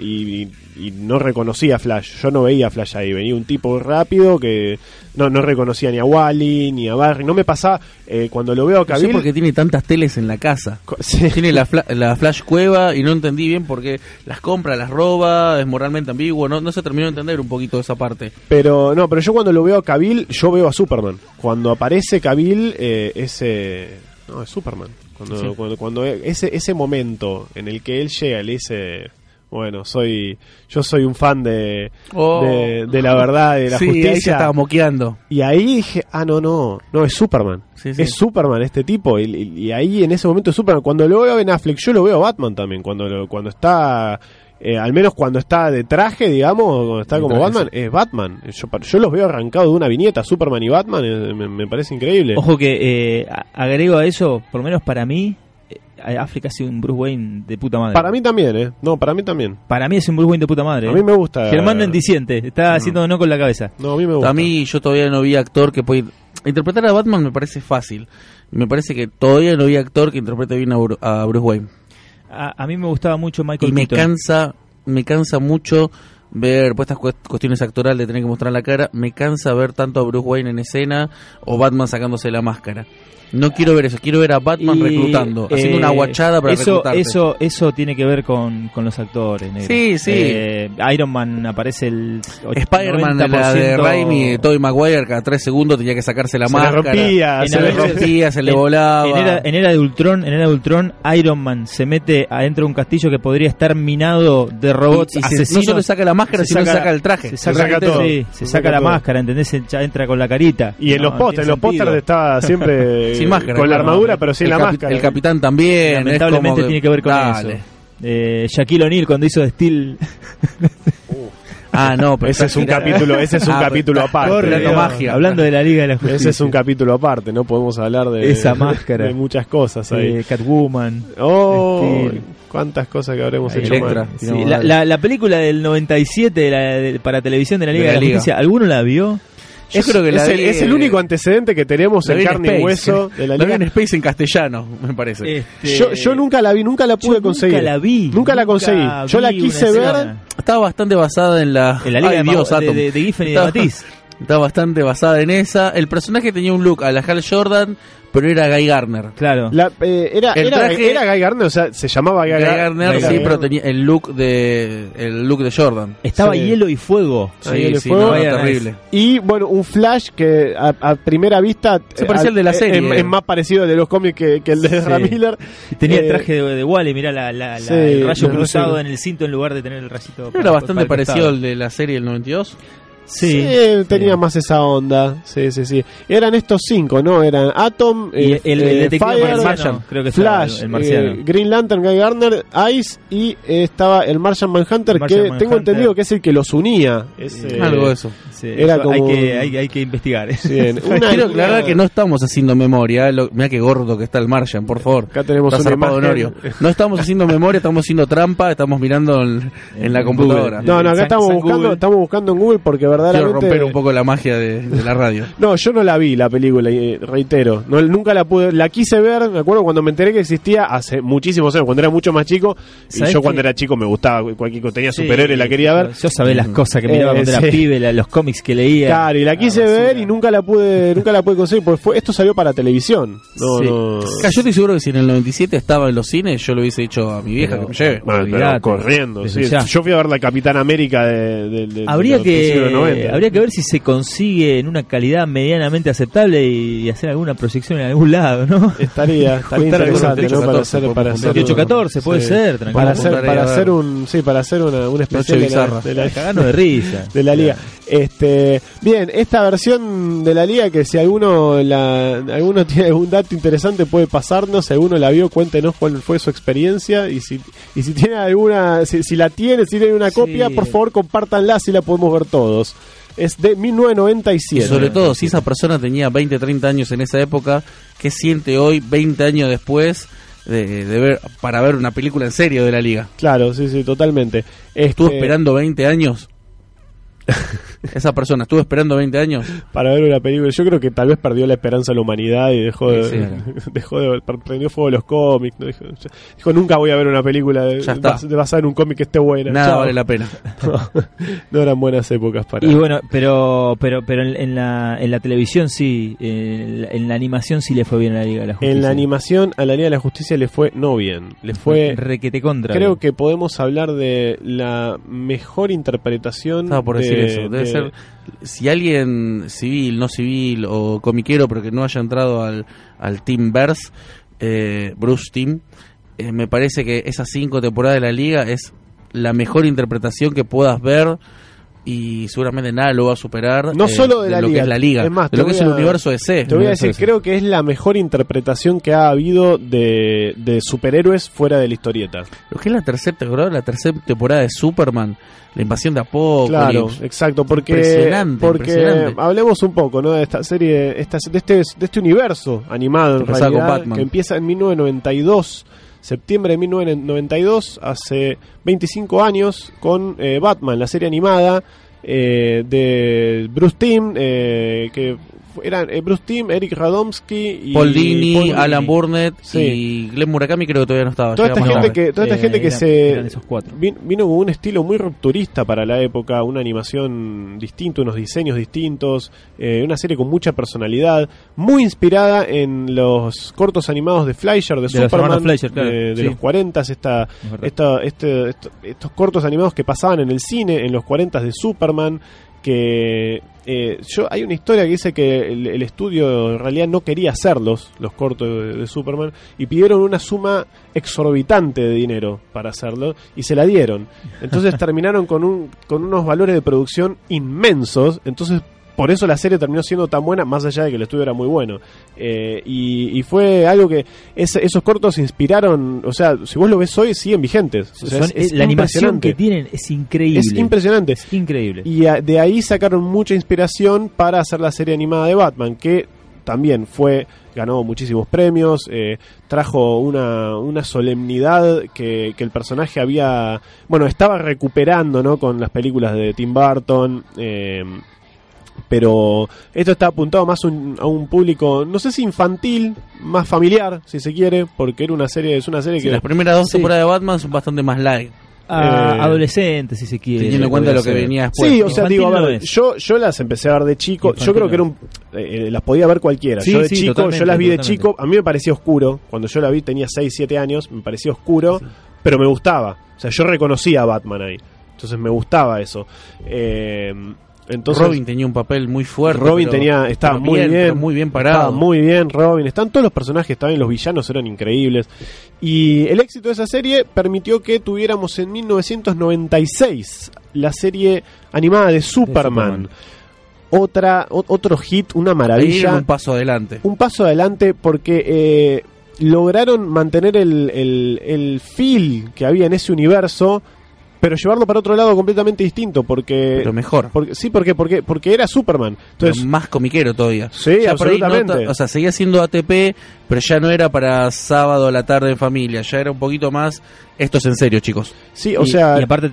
y, y no reconocía a Flash. Yo no veía a Flash ahí, venía un tipo rápido que no, no reconocía ni a Wally ni a Barry. No me pasaba eh, cuando lo veo a No sé Cavill. por qué tiene tantas teles en la casa. sí. Tiene la, fla- la flash cueva y no entendí bien por qué las compra, las roba, es moralmente ambiguo. No, no se terminó de entender un poquito esa parte. Pero no, pero yo cuando lo veo a Cavill, yo veo a Superman. Cuando aparece Cavill, eh, ese. No, es Superman. Cuando, Sí. cuando, cuando ese, ese momento en el que él llega y le dice. Bueno, soy yo soy un fan de, Oh. de, de la verdad, de la sí, ahí se justicia. estaba moqueando. Y ahí dije, ah, no, no, no, es Superman. Sí, sí. Es Superman este tipo. Y, y- y ahí en ese momento es Superman. Cuando lo veo a Ben Affleck, yo lo veo a Batman también. Cuando, lo- cuando está, eh, al menos cuando está de traje, digamos, cuando está De como traje, Batman, es Batman. Yo, yo los veo arrancados de una viñeta, Superman y Batman, eh, me, me parece increíble. Ojo que eh, a- agrego a eso, por lo menos para mí, eh, África ha sido un Bruce Wayne de puta madre. Para mí también, ¿eh? No, para mí también. Para mí es un Bruce Wayne de puta madre. A eh. mí me gusta. Germán Mendiciente, está haciendo no con la cabeza. No, a mí me gusta. A mí yo todavía no vi actor que puede... Interpretar a Batman me parece fácil. Me parece que todavía no vi actor que interprete bien a, Bru- a Bruce Wayne. A, a mí me gustaba mucho Michael y me Keaton. cansa me cansa mucho ver pues, estas cuest- cuestiones actorales de tener que mostrar la cara me cansa ver tanto a Bruce Wayne en escena o Batman sacándose la máscara no quiero ver eso quiero ver a Batman Y, reclutando haciendo eh, una guachada para eso, reclutarte Eso, eso tiene que ver con, con los actores. negro. Sí, sí. Eh, Iron Man aparece el Spider-Man la de 90%. Raimi Tobey Maguire cada tres segundos tenía que sacarse la se máscara rompía, En se se le rompía se le en- volaba En era, en era de Ultron, en era de Ultron, Iron Man se mete adentro de un castillo que podría estar minado de robots Y- y se- asesinos. no solo saca la máscara se sino saca- saca el traje se saca, saca todo. sí, se Se saca saca la todo. máscara, ¿entendés? Ya entra con la carita. Y en No, los pósters, en los pósters estaba siempre sin máscara con la claro. armadura, pero sin el la máscara. el capitán también Lamentablemente que- tiene que ver con Dale. eso. Eh, Shaquille O'Neal cuando hizo de Steel. Ah, no, pero Ese es un capítulo, ese es un Ah, capítulo aparte. Dios. magia. Hablando de la Liga de la Justicia. Ese es un capítulo aparte, no podemos hablar de Esa máscara. de muchas cosas ahí. Eh, Catwoman. Oh, Steel. cuántas cosas que habremos Ahí, hecho Electra. mal. Sí, la, la- la película del 97 de la- de- para televisión de la Liga De de la la, Liga. Justicia, ¿alguno la vio? Yo creo que la es, el, es único antecedente que tenemos en carne y hueso de la liga. en Space en castellano, me parece. Este, Yo, yo nunca la vi, nunca la pude yo conseguir. Nunca la vi. Nunca la conseguí. Yo la quise ver. escena. Estaba bastante basada en la... En la Liga Ay, de, Dios, de, Atom. de, de Giffen y de Estaba- Estaba bastante basada en esa. El personaje tenía un look a la Hal Jordan, pero era Guy Garner. Claro. La- eh, era, El era, traje- era Guy Gardner, o sea, se llamaba Guy, Guy Gar- Garner, Guy sí, Gardner. pero tenía el look de el look de Jordan. Estaba Sí. hielo y fuego. Ahí Sí, le sí, fue. no, Vaya, terrible. Y bueno, un Flash que a, a primera vista Se parecía al de la eh, serie. Es, más parecido al de los cómics que, que el de Sí. Ezra Miller. Y Tenía el Eh, traje de, de Wally, mirá la, la- la- sí, el rayo cruzado en el cinto en lugar de tener el rayito. Era para- bastante para el parecido al de la serie del 92. Sí. tenía más esa onda. Sí, sí, sí. Eran estos cinco, ¿no? Eran Atom, Y eh, el, el eh, detective Fire, marciano, Martian, creo que Flash, el marciano. eh, Green Lantern, Guy Gardner, Ice y eh, estaba el Martian Manhunter Martian que tengo entendido que es el que los unía. Es, eh, Algo de eso. Sí, era eso como hay, que, un- hay, hay que investigar. una- Quiero aclarar que no estamos haciendo memoria. lo- Mirá qué gordo que está el Martian, por favor. Acá tenemos Está. Honorio. No estamos haciendo memoria, estamos haciendo trampa, estamos mirando en, en la computadora. Google. No, no, acá estamos buscando, Google. estamos buscando en Google porque Quiero romper un poco la magia de, de la radio. No, yo no la vi la película, eh, reitero. No, nunca la pude, la quise ver, me acuerdo cuando me enteré que existía hace muchísimos años, cuando era mucho más chico. Y ¿Sabés yo cuando era chico me gustaba cualquier cosa, tenía Sí, superhéroes, la quería ver. Yo sabía las cosas que miraba Eh, cuando era sí. pibe, la- los cómics que leía. Claro, y la quise Ah, ver y nunca la pude, nunca la pude conseguir, porque fue, esto salió para televisión. No, Sí. no. Acá yo estoy seguro que si en el 97 estaba en los cines, yo lo hubiese dicho a mi vieja Pero- que me lleve. Bueno, pero corriendo. Yo fui a ver la Capitán América de, de- de- Habría de los 90. que, habría que ver si se consigue en una calidad medianamente aceptable y, y hacer alguna proyección en algún lado, ¿no? Estaría, interesante, ¿no? 28, Para 14, hacer, podemos para juntar hacer 28, 14, puede ser, tranquilo. para hacer, para hacer un, sí, para hacer una, un especial Noche de la, bizarra. de la- Cagando de risa. de la liga. Este, bien, esta versión de la liga que si alguno la, alguno tiene algún dato interesante puede pasarnos, si alguno la vio, cuéntenos cuál fue su experiencia y si y si tiene alguna si, si la tiene, si tiene una Sí. copia, por favor compártanla si la podemos ver todos. Es de Y 1997. sobre todo, si esa persona tenía 20, 30 años en esa época, ¿qué siente hoy, 20 años después, de, de ver para ver una película en serio de la liga? Claro, sí, sí, totalmente. ¿Estuvo Este, esperando 20 años? esa persona estuvo esperando 20 años. para ver una película. Yo creo que tal vez perdió la esperanza en la humanidad y dejó de, Sí, dejó de prendió fuego los cómics. ¿no? Dijo, dijo, nunca voy a ver una película de, de basada en un cómic que esté buena. Nada Chao. vale la pena. no eran buenas épocas para. Y bueno, pero pero pero en, en la, en la televisión sí, en la, en la animación sí le fue bien a la Liga de la Justicia. en la animación a la Liga de la Justicia le fue no bien. Le fue. requete contra. Creo que podemos hablar de la mejor interpretación. Por de- decir eso. Debe de- ser. Si alguien civil, no civil o comiquero, pero que no haya entrado al, al Team Verse, eh, Bruce Team, eh, me parece que esas cinco temporadas de la liga es la mejor interpretación que puedas ver y seguramente nada lo va a superar. No eh, solo de la lo liga, que es la liga, es más, de lo que es el a- universo de C. Te voy a decir, creo que es la mejor interpretación que ha habido de, de superhéroes fuera de la historieta. Lo que es la tercera temporada, la tercera temporada de Superman, la invasión de Apocalipsis. Claro, exacto, porque, Impresionante, porque impresionante. hablemos un poco ¿no? de esta serie, esta, de, este, de este universo animado en Empezaba con realidad, Batman. que empieza en 1992, septiembre de 1992, hace 25 años, con eh, Batman, la serie animada eh, de Bruce Timm, eh, que eran eh, Bruce Timm, Eric Radomski y Paul Dini, Paul Dini. Alan Burnett Sí. y Glenn Murakami creo que todavía no estaba. Toda esta gente que, toda esta Eh, gente que eran- se eran esos cuatro. vin- vino con un estilo muy rupturista para la época, una animación distinta, unos diseños distintos, eh, una serie con mucha personalidad, muy inspirada en los cortos animados de Fleischer, de, Superman, Fleischer, claro, de, de sí. los 40, esta, esta, este, esto- estos cortos animados que pasaban en el cine en los 40 de Superman, que eh, yo hay una historia que dice que el, el estudio en realidad no quería hacerlos, los cortos de, de Superman, y pidieron una suma exorbitante de dinero para hacerlo, y se la dieron. Entonces terminaron con, un, con unos valores de producción inmensos, entonces por eso la serie terminó siendo tan buena, más allá de que el estudio era muy bueno. Eh, y, y fue algo que ese- esos cortos inspiraron, o sea, si vos lo ves hoy, siguen vigentes. O sea, Son- es- es la animación que tienen es increíble. Es impresionante. Es increíble. Y a- de ahí sacaron mucha inspiración para hacer la serie animada de Batman, que también fue ganó muchísimos premios, eh, trajo una, una solemnidad que, que el personaje había, bueno, estaba recuperando, ¿no? Con las películas de Tim Burton. eh, pero esto está apuntado más un- a un público, no sé si infantil, más familiar, si se quiere, porque era una serie, es una serie Sí, que las primeras dos Sí. temporadas de Batman son bastante más light, A eh, adolescentes, si se quiere. teniendo en cuenta lo que venía después. Sí, o sea, digo, a ver, yo, yo las empecé a ver de chico, Infantil yo creo que era un, eh, las podía ver cualquiera. Sí, yo de sí, chico, yo las vi de totalmente. chico, a mí me parecía oscuro, cuando yo la vi tenía 6, 7 años, me parecía oscuro, pero me gustaba. O sea, yo reconocía a Batman ahí. Entonces me gustaba eso. Eh, entonces, Robin tenía un papel muy fuerte. Robin pero- tenía, estaba muy bien, muy bien parado. Estaba muy bien, Robin. Están todos los personajes, también los villanos eran increíbles. Y el éxito de esa serie permitió que tuviéramos en 1996 la serie animada de Superman. Superman. Otra, o- otro hit, una maravilla. un paso adelante. un paso adelante porque eh, lograron mantener el, el, el feel que había en ese universo, pero llevarlo para otro lado completamente distinto, porque... Pero mejor. porque sí, porque, porque, porque era Superman. Entonces, pero más comiquero todavía. Sí, Ya no absolutamente. ta- o sea, seguía siendo ATP, pero ya no era para sábado a la tarde en familia. Ya era un poquito más. Esto es en serio, chicos. sí, o y, sea, y aparte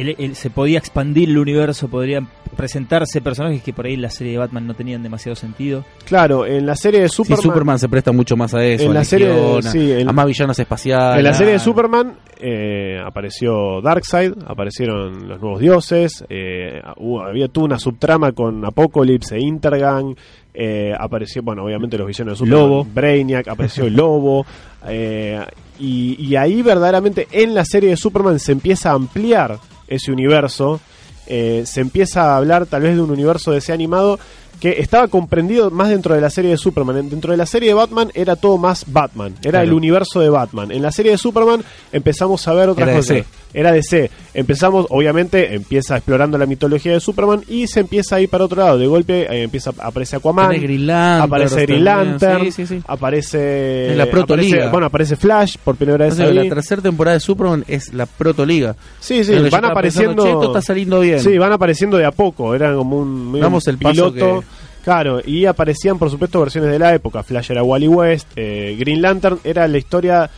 el- el- se podía expandir el universo, podrían presentarse personajes que por ahí en la serie de Batman no tenían demasiado sentido. claro, en la serie de Superman, Superman... Superman se presta mucho más a eso. en a la serie de- a- sí, en- a más villanos espaciales. En la serie de Superman eh, apareció Darkseid, aparecieron los nuevos dioses, eh, hubo- había tuvo una subtrama con Apocalypse e Intergang, eh, apareció, bueno, obviamente los villanos de Superman, Lobo. Brainiac, apareció el Lobo, eh, y, y ahí verdaderamente en la serie de Superman se empieza a ampliar ese universo, eh, se empieza a hablar tal vez de un universo de ese animado que estaba comprendido más dentro de la serie de Superman. En- Dentro de la serie de Batman era todo más Batman, era Claro. el universo de Batman. En la serie de Superman empezamos a ver otras Era cosas. DC. Era DC. Empezamos, obviamente, empieza explorando la mitología de Superman y se empieza a ir para otro lado. De golpe eh, empieza aparece Aquaman, Green Lantern, aparece Green. Lantern, Sí, sí, sí. aparece Es la Protoliga. Bueno, aparece Flash por primera vez ahí. la tercera temporada de Superman es la Protoliga. Sí, sí, van apareciendo. pensando, "Che, esto está saliendo bien. Sí, van apareciendo de a poco. Eran como un, Damos el paso piloto. que- Claro, y aparecían, por supuesto, versiones de la época. Flash era Wally West, eh, Green Lantern era la historia,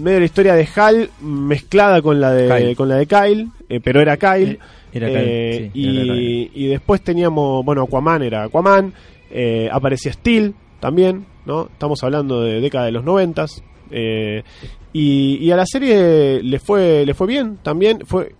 medio la historia de Hal mezclada con la de Kyle. con la de Kyle, eh, pero era Kyle. Eh, era Eh, Kyle, sí, y, era Kyle. y después teníamos, bueno, Aquaman era Aquaman, eh, aparecía Steel también, ¿no? Estamos hablando de década de los noventas. eh, y, y a la serie le fue le fue bien también fue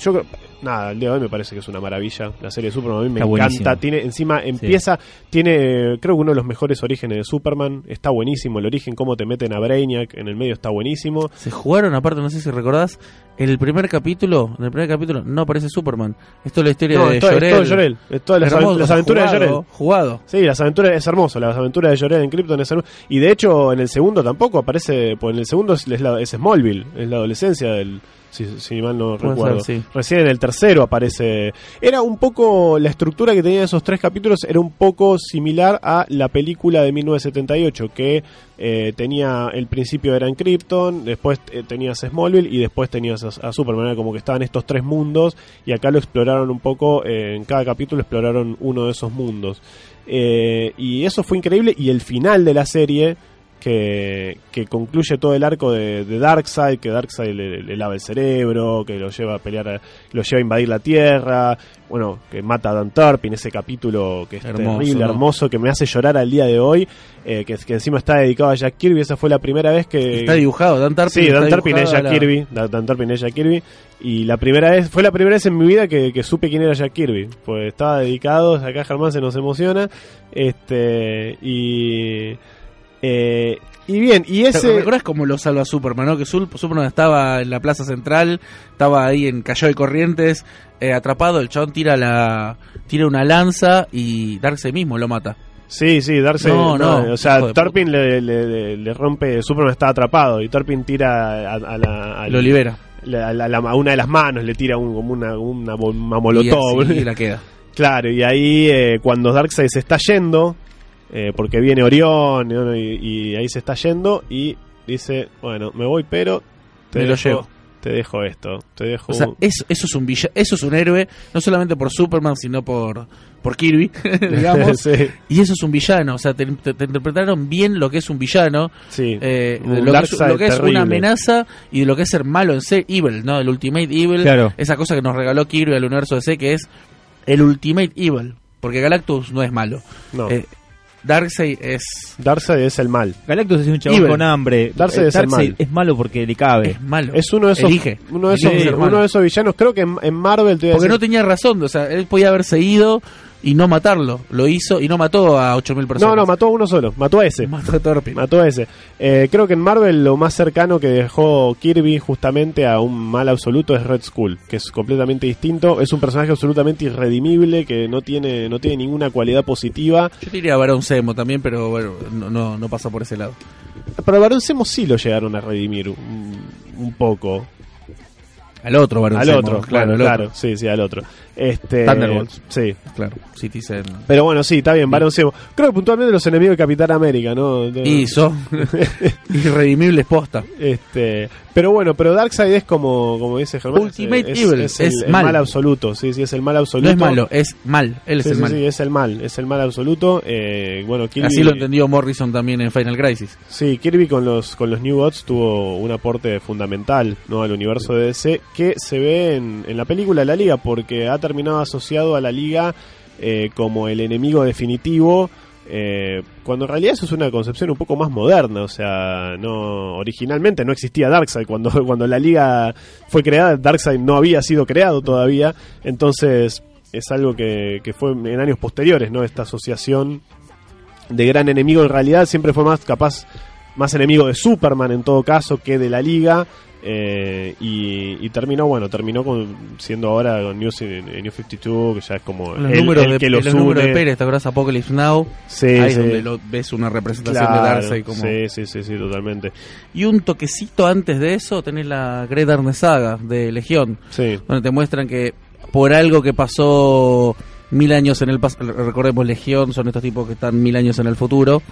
yo creo nada el día de hoy me parece que es una maravilla la serie de Superman a mí me Está encanta buenísimo. tiene encima empieza tiene eh, creo que uno de los mejores orígenes de Superman está buenísimo el origen cómo te meten a Brainiac en el medio está buenísimo Se jugaron, aparte, no sé si recordás, en el primer capítulo, en el primer capítulo no aparece Superman. Esto es la historia no, de todo, es todas las, Hermoso, las aventuras de jugado, Jor-El Jugado. Sí, las aventuras es hermoso, las aventuras de Jorel en Krypton es hermoso. Y de hecho, en el segundo tampoco aparece, pues en el segundo es, es la- es Smallville, es la adolescencia del. Si, si mal no Puede recuerdo. ser, sí. Recién en el tercero aparece. Era un poco. La estructura que tenía esos tres capítulos era un poco similar a la película de 1978, que eh, tenía. El principio era en Krypton, después eh, tenías Smallville y después tenías a, a Superman. Como que estaban estos tres mundos y acá lo exploraron un poco. eh, en cada capítulo exploraron uno de esos mundos. Eh, y eso fue increíble. Y el final de la serie, que, que concluye todo el arco de, de Darkseid, que Darkseid le, le lava el cerebro, que lo lleva a pelear, lo lleva a invadir la Tierra, bueno, que mata a Dan Turpin, ese capítulo que es Hermoso, terrible, ¿no? hermoso, que me hace llorar al día de hoy, eh, que, que encima está dedicado a Jack Kirby. Esa fue la primera vez que. Está dibujado, Dan Tarpin. Sí, Dan Turpin es Jack la- Kirby. Dan Dan Turpin es Jack Kirby. Y la primera vez, fue la primera vez en mi vida que, que supe quién era Jack Kirby. Pues estaba dedicado, acá Germán se nos emociona. Este, y. eh, y bien, y ¿Te ese. recordás cómo lo salva Superman? ¿no? Que Superman estaba en la plaza central, estaba ahí en Callao de Corrientes, eh, atrapado. El chabón tira la tira una lanza y Darkseid mismo lo mata. Sí, sí, darse. No, no, o sea, Turpin le, le- le- rompe. Superman está atrapado y Turpin tira a, a la. a Lo libera. la- una de las manos, le tira un, como una, una, Y molotov. así la queda. Claro, y ahí eh, cuando Darkseid se está yendo, eh, porque viene Orión y, y ahí se está yendo y dice, bueno, me voy, pero te Me lo llevo. te dejo esto, te dejo O sea, un- eso, eso es un villa- eso es un héroe, no solamente por Superman, sino por, por Kirby, digamos. sí, Y eso es un villano, o sea, te, te- te interpretaron bien lo que es un villano, sí. eh, Un lo, que es, Darkseid lo que es terrible. una amenaza y de lo que es ser malo en ser evil, ¿no? El Ultimate Evil, Claro. esa cosa que nos regaló Kirby al universo DC, que es el Ultimate Evil, porque Galactus no es malo. No, Eh, Darkseid es, Darkseid es el mal. Galactus es un chabón Evil. con hambre. Darkseid Eh, es el mal. es malo porque le cabe. es malo. Es uno de esos, Elige. uno de esos, Elige ser uno malo. de esos villanos, creo que en, en Marvel te voy a Porque decir- no tenía razón, o sea, él podía haberse ido y no matarlo. Lo hizo y no mató a 8000 personas. No, no, mató a uno solo, mató a ese. mató a Torpin. Mató a ese. Eh, creo que en Marvel lo más cercano que dejó Kirby justamente a un mal absoluto es Red Skull, que es completamente distinto. Es un personaje absolutamente irredimible que no tiene, no tiene ninguna cualidad positiva. Yo diría Barón Semo también, pero bueno, no, no, no pasa por ese lado. Pero a Barón Zemo sí lo llegaron a redimir un, un poco. Al otro Barón al Zemo, otro, claro, claro, al claro, otro. sí, sí, al otro. Este, Thunderbolts. Sí. Claro, Citizen. Pero bueno, sí, está bien, Barón Zemo. Creo que puntualmente los enemigos de Capitán América, ¿no? Y son irredimibles posta. Este, pero bueno, pero Darkseid es como, como dice Germán, Ultimate es, Evil, es el, es el mal. mal absoluto, sí, sí, es el mal absoluto. No es malo, es mal. Él es Sí, el sí, mal. sí, es el mal, es el mal absoluto. Eh, bueno, Kirby, Así lo entendió Morrison también en Final Crisis. Sí, Kirby con los con los New Gods tuvo un aporte fundamental ¿no? al universo de DC que se ve en, en la película de la Liga porque ha terminado asociado a la Liga eh, como el enemigo definitivo. eh, cuando en realidad eso es una concepción un poco más moderna, o sea, no originalmente no existía Darkseid cuando cuando la Liga fue creada, Darkseid no había sido creado todavía, entonces es algo que, que fue en años posteriores, ¿no? Esta asociación de gran enemigo en realidad siempre fue más capaz más enemigo de Superman en todo caso que de la liga eh, y, y terminó bueno terminó con siendo ahora con News en, New 52 que ya es como Los el, números, el de, que los los números de. Pérez, ¿te acuerdas? Apocalypse Now. sí, Ahí es donde lo- ves una representación Claro, de Darkseid como... sí, sí, sí, sí, totalmente. Y un toquecito antes de eso tenés la Great Darkness Saga de Legión, Sí, donde te muestran que por algo que pasó mil años en el pasado, recordemos Legión, son estos tipos que están mil años en el futuro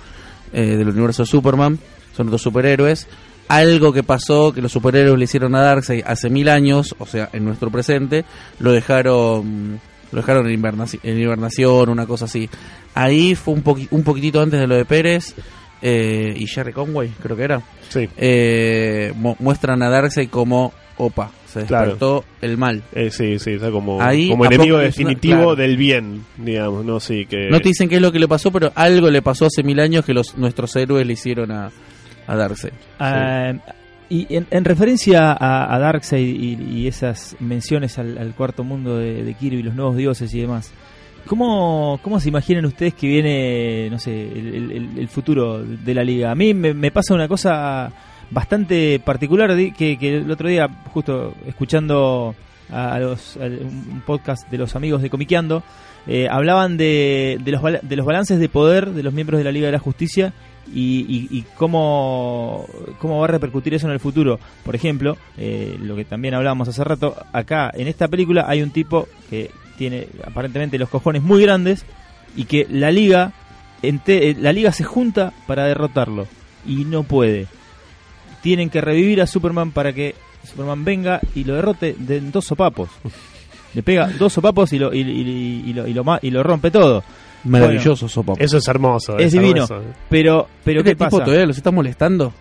eh, del universo de Superman, son estos superhéroes. Algo que pasó que los superhéroes le hicieron a Darkseid hace mil años, o sea, en nuestro presente, lo dejaron lo dejaron en, en hibernación, una cosa así. Ahí fue un, poqui- un poquitito antes de lo de Pérez eh, y Jerry Conway, creo que era sí. eh, mu- muestran a Darkseid como opa, se Claro. despertó el mal. Eh, sí, sí, está como, Ahí, como enemigo definitivo claro. del bien, digamos, no, sí, que... No te dicen qué es lo que le pasó, pero algo le pasó hace mil años que los nuestros héroes le hicieron a, a Darkseid. Ah, y en, en referencia a, a Darkseid y, y esas menciones al, al cuarto mundo de, de Kirby, los nuevos dioses y demás, ¿cómo, cómo se imaginan ustedes que viene, no sé, el, el- el- el futuro de la liga? A mí me, me pasa una cosa bastante particular di- que, que el otro día, justo escuchando a, a los, a un podcast de los amigos de Comiqueando, eh, hablaban de, de, los, de los balances de poder de los miembros de la Liga de la Justicia y, y- y cómo, cómo va a repercutir eso en el futuro. Por ejemplo, eh, lo que también hablábamos hace rato, acá en esta película hay un tipo que tiene aparentemente los cojones muy grandes y que la liga, eh, la liga se junta para derrotarlo y no puede. Tienen que revivir a Superman para que Superman venga y lo derrote de dos sopapos. Le pega dos sopapos y lo, y, y- y lo, lo lo rompe todo. Maravilloso sopa. Eso es hermoso. Es divino. hermoso. Pero, pero ¿Este ¿qué tipo pasa? todavía los está molestando?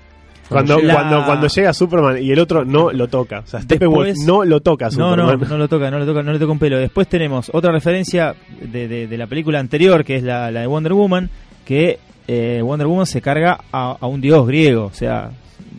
Cuando, llega- cuando, cuando llega Superman y el otro no lo toca. O sea, Steppenwolf Después- no lo toca a No, no, Superman. no lo toca, no lo toca, no le toca un pelo. Después tenemos otra referencia de, de- de la película anterior, que es la, la de Wonder Woman, que eh, Wonder Woman se carga a, a un dios griego, o sea,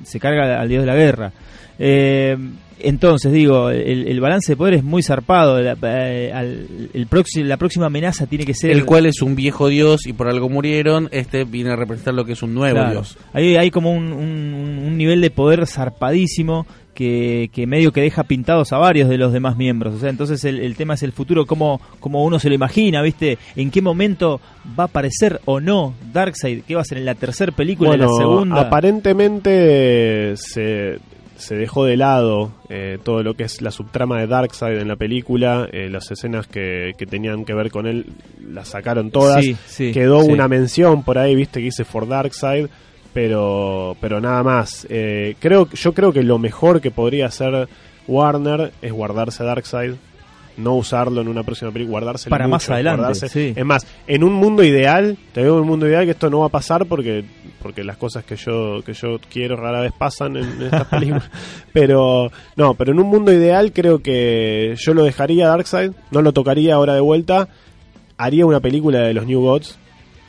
se carga al dios de la guerra. Eh, entonces, digo, el, el balance de poder es muy zarpado. La, eh, al- el próximo, la próxima amenaza tiene que ser... El cual es un viejo dios y por algo murieron. Este viene a representar lo que es un nuevo Claro. dios. Ahí hay como un, un- un nivel de poder zarpadísimo que, que medio que deja pintados a varios de los demás miembros. O sea, entonces el, el tema es el futuro, cómo, cómo uno se lo imagina, ¿viste? ¿En qué momento va a aparecer o no Darkseid? ¿Qué va a ser en la tercera película, en Bueno, la segunda? aparentemente se se dejó de lado eh, todo lo que es la subtrama de Darkseid en la película, eh, las escenas que, que tenían que ver con él las sacaron todas, Sí, sí, quedó sí. una mención por ahí, viste que hice for Darkseid, pero pero nada más. Eh, creo yo creo que lo mejor que podría hacer Warner es guardarse a Darkseid. No usarlo en una próxima película, guardárselo Para más adelante, guardarse- sí. Es más, en un mundo ideal, te veo en un mundo ideal que esto no va a pasar porque porque las cosas que yo que yo quiero rara vez pasan en, estas películas. pero no, pero en un mundo ideal creo que yo lo dejaría Darkseid, no lo tocaría ahora de vuelta, haría una película de los New Gods.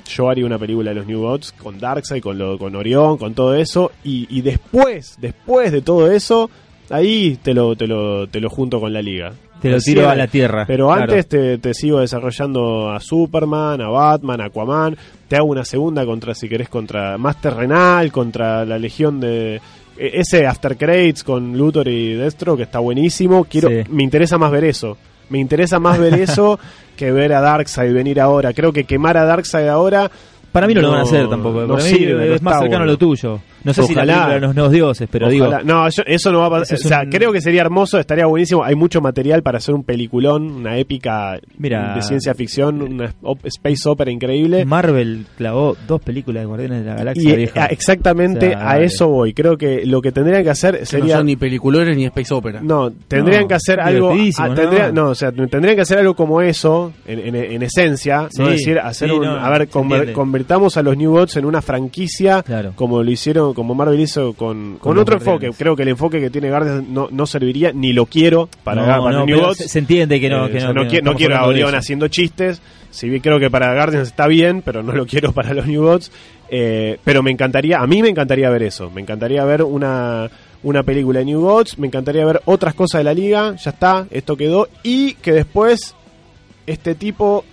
Yo haría una película de los New Gods con Darkseid, con lo, con Orión, con todo eso y, y después, después de todo eso, ahí te lo te lo te lo junto con la liga. Te lo tiro a la tierra. pero claro. antes te, te sigo desarrollando a Superman, a Batman, a Aquaman. Te hago una segunda contra, si querés, contra más terrenal, contra la legión de. e- Ese After Credits con Luthor y Destro, que está buenísimo. Quiero, Sí. Me interesa más ver eso. Me interesa más ver eso que ver a Darkseid venir ahora. Creo que quemar a Darkseid ahora. Para mí no, lo van a hacer tampoco. no Para mí sirve, no es más cercano a lo tuyo. No sé si la Ojalá. película de los nuevos dioses, pero digo. Ojalá- No, yo- eso no va a pasar. Es O sea, un- creo que sería hermoso, estaría buenísimo. Hay mucho material para hacer un peliculón, una épica Mira. de ciencia ficción, una space opera increíble. Marvel clavó dos películas de Guardianes de la Galaxia Y eh, vieja. exactamente O sea, a eso voy. Creo que lo que tendrían que hacer Que no sería. son ni peliculones ni space opera. No, tendrían No, que hacer algo. divertidísimo, ah, ¿no? tendría- no, o sea, tendrían que hacer algo como eso, en, en- en esencia. Sí, no decir, hacer sí, un. no, a ver, conver- convertamos a los New Gods en una franquicia, Claro. como lo hicieron, como Marvel hizo con, con, otro enfoque. Creo que el enfoque que tiene Guardians no, no serviría, ni lo quiero para, No, para no, New Gods. se, se entiende que no. Eh, que o sea, no, que quiero a Orión haciendo chistes. Si bien creo que para Guardians está bien, pero no lo quiero para los New Gods. Eh, pero me encantaría, a mí me encantaría ver eso. Me encantaría ver una, una película de New Gods. Me encantaría ver otras cosas de la liga. Ya está, esto quedó. Y que después este tipo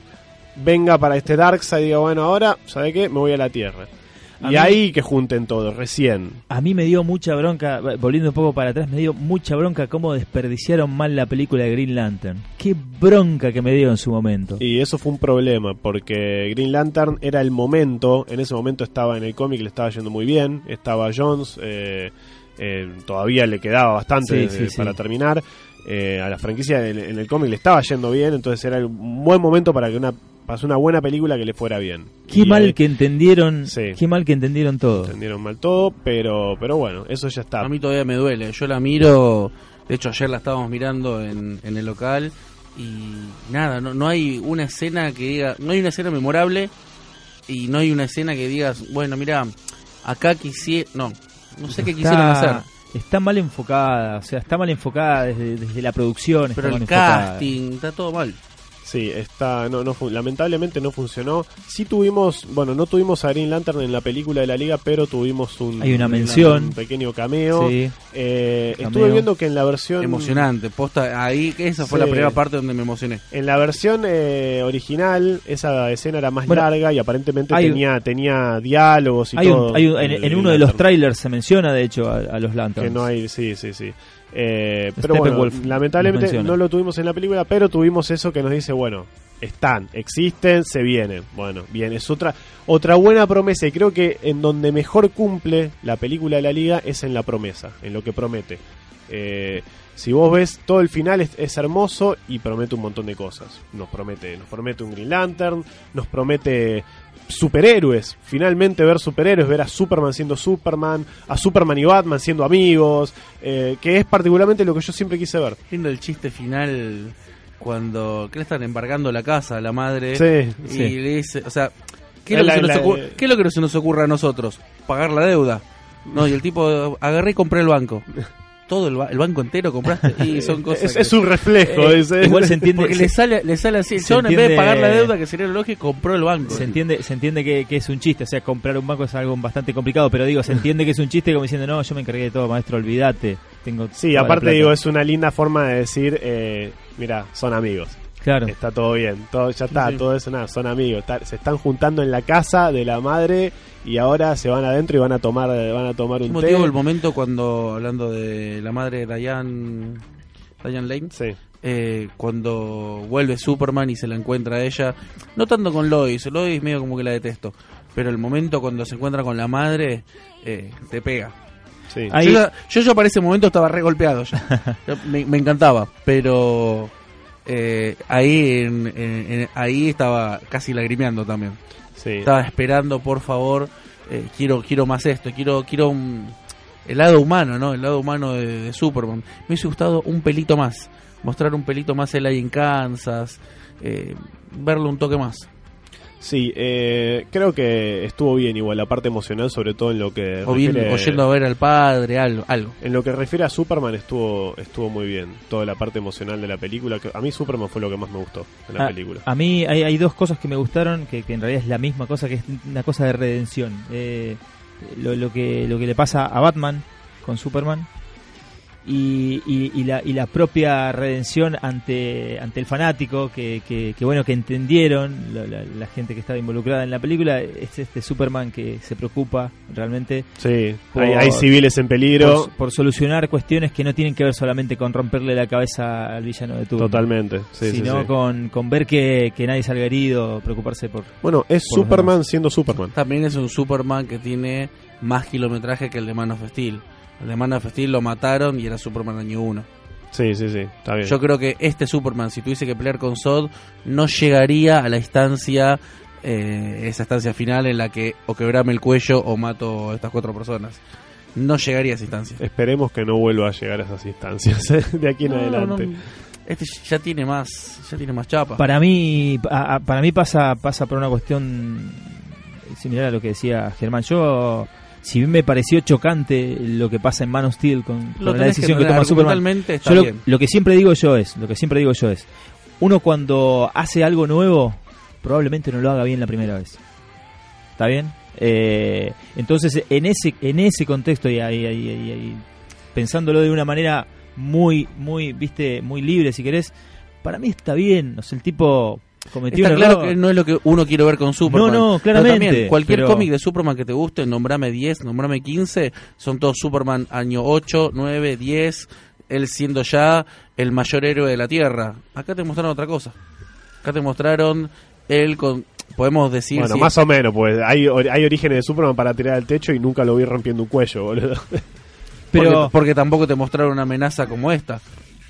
venga para este Darkseid y diga, bueno, ahora, ¿sabe qué? Me voy a la Tierra. A y mí- ahí que junten todo, recién. A mí me dio mucha bronca, volviendo un poco para atrás, me dio mucha bronca cómo desperdiciaron mal la película de Green Lantern. Qué bronca que me dio en su momento. Y eso fue un problema, porque Green Lantern era el momento, en ese momento estaba en el cómic, le estaba yendo muy bien, estaba Jones, eh, eh, todavía le quedaba bastante Sí, de- sí, para terminar, eh, a la franquicia en, en el cómic le estaba yendo bien, entonces era un buen momento para que una pasó una buena película que le fuera bien. Qué Y mal ahí que entendieron, Sí. qué mal que entendieron todo. entendieron mal todo, pero, pero bueno, eso ya está. A mí todavía me duele. Yo la miro. De hecho, ayer la estábamos mirando en, en el local. Y nada, no, no hay una escena que diga. No hay una escena memorable. Y no hay una escena que digas, bueno, mira, acá quisiera. No, no sé qué quisieron Está- hacer. Está mal enfocada, o sea, está mal enfocada desde, desde la producción. está Pero mal el enfocada. casting, está todo mal. Sí, está, no, no, lamentablemente no funcionó. Sí tuvimos, bueno, no tuvimos a Green Lantern en la película de la liga, pero tuvimos un, Hay una mención. un pequeño cameo. Sí. Eh, Cameo. estuve viendo que en la versión Emocionante. Posta, ahí, que esa fue Sí. la primera parte donde me emocioné. En la versión eh, original, esa escena era más Bueno, larga y aparenmente hay- tenía, tenía diálogos y Hay un- todo. hay un- en, uno de los trailers se menciona, de hecho, a, a los Lanterns. Que no hay, sí, sí, sí. Eh, pero bueno, lamentablemente los menciona. no lo tuvimos en la película, pero tuvimos eso que nos dice, bueno, están, existen, se vienen. Bueno, bien, es otra otra buena promesa y creo que en donde mejor cumple la película de la liga es en la promesa, en lo que promete. Eh, si vos ves todo el final es, es hermoso y promete un montón de cosas. Nos promete, nos promete un Green Lantern, nos promete superhéroes, finalmente ver superhéroes, ver a Superman siendo Superman, a Superman y Batman siendo amigos, eh, que es particularmente lo que yo siempre quise ver. Lindo el chiste final cuando que le están embargando la casa a la madre Sí, y sí. le dice, o sea, ¿qué es, lo La- que se nos la- ocurre, qué es lo que se nos ocurre a nosotros? Pagar la deuda. No, y el tipo agarré y compré el banco. Todo el, ba- el banco entero compraste y son cosas Es, que- es un reflejo. Eh, es- es- igual se entiende, porque se, le sale le sale así chabón en vez de pagar la deuda que sería lo lógico compró el banco. se entiende, se entiende que, que es un chiste, o sea, comprar un banco es algo bastante complicado, pero digo, se entiende que es un chiste como diciendo, no, yo me encargué de todo, maestro, olvídate. Tengo Sí, aparte plata". digo, es una linda forma de decir, eh, mira, son amigos. Claro. Está todo bien, todo, ya está, Sí. todo eso nada, son amigos. está- se están juntando en la casa de la madre y ahora se van adentro y van a tomar, van a tomar ¿Qué un té. motivo el momento cuando hablando de la madre de Diane Diane Lane Sí. eh, cuando vuelve Superman y se la encuentra a ella, no tanto con Lois, Lois medio como que la detesto, pero el momento cuando se encuentra con la madre eh, te pega. Sí. Ahí- Yo, ya, yo para ese momento estaba re golpeado ya. Yo- me, me encantaba, pero eh, ahí en- en- en- ahí estaba casi lagrimeando también. Sí. Estaba esperando, por favor, eh, quiero quiero más esto, quiero quiero un- el lado humano, ¿no? El lado humano de, de Superman. Me hubiese gustado un pelito más, mostrar un pelito más él ahí en Kansas, eh, verlo un toque más. Sí, eh, creo que estuvo bien igual la parte emocional, sobre todo en lo que O bien, refiere- o yendo a ver al padre, algo. algo. En lo que refiere a Superman estuvo estuvo muy bien. Toda la parte emocional de la película. Que a mí Superman fue lo que más me gustó en la a, película. a mí hay, hay dos cosas que me gustaron, que, que en realidad es la misma cosa, que es una cosa de redención. Eh, lo, lo que, lo que le pasa a Batman con Superman y, y- y la, y la propia redención ante, ante el fanático, que, que, que bueno, que entendieron la, la- la gente que estaba involucrada en la película, es este Superman que se preocupa realmente Sí, por- hay, hay civiles en peligro. por, por solucionar cuestiones que no tienen que ver solamente con romperle la cabeza al villano de turno. Totalmente. Sí, sí, sino sí. Con, con ver que, que nadie salga herido, preocuparse por... Bueno, es por Superman siendo Superman. También es un Superman que tiene más kilometraje que el de Man of Steel. El de Man of Steel lo mataron y era Superman año 1. Sí, sí, sí. Está bien. Yo creo que este Superman, si tuviese que pelear con Zod, no llegaría a la instancia, eh, esa instancia final en la que o quebrame el cuello o mato a estas cuatro personas. No llegaría a esa instancia. Esperemos que no vuelva a llegar a esas instancias ¿eh? de aquí en No, adelante. no, este ya tiene más, ya tiene más chapa. Para mí, a- a- para mí pasa, pasa por una cuestión similar a lo que decía Germán. Yo, si bien me pareció chocante lo que pasa en Man of Steel con, la decisión que que, toma Superman, yo lo, que siempre digo yo es, lo que siempre digo yo es, uno cuando hace algo nuevo, probablemente no lo haga bien la primera vez. ¿Está bien? Eh, entonces, en ese, en ese contexto y ahí, ahí- ahí- ahí, pensándolo de una manera muy, muy, viste, muy libre, si querés, para mí está bien. O sea, el tipo cometió Está un claro error. que no es lo que uno quiere ver con Superman. No, no, Pero claramente, también, cualquier pero- cómic de Superman que te guste, nombrame 10, nombrame 15, son todos Superman año 8, 9, 10, él siendo ya el mayor héroe de la Tierra. Acá te mostraron otra cosa. Acá te mostraron él con... Podemos decir... Bueno, si- más o menos, pues hay, or- hay orígenes de Superman para tirar al techo y nunca lo vi rompiendo un cuello, boludo. pero porque, porque tampoco te mostraron una amenaza como esta.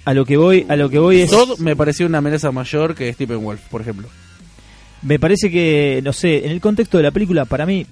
A lo que voy, a lo que voy es Zod me pareció una amenaza mayor que Stephen Wolf, por ejemplo. Me parece que, no sé, en el contexto de la película, para mí,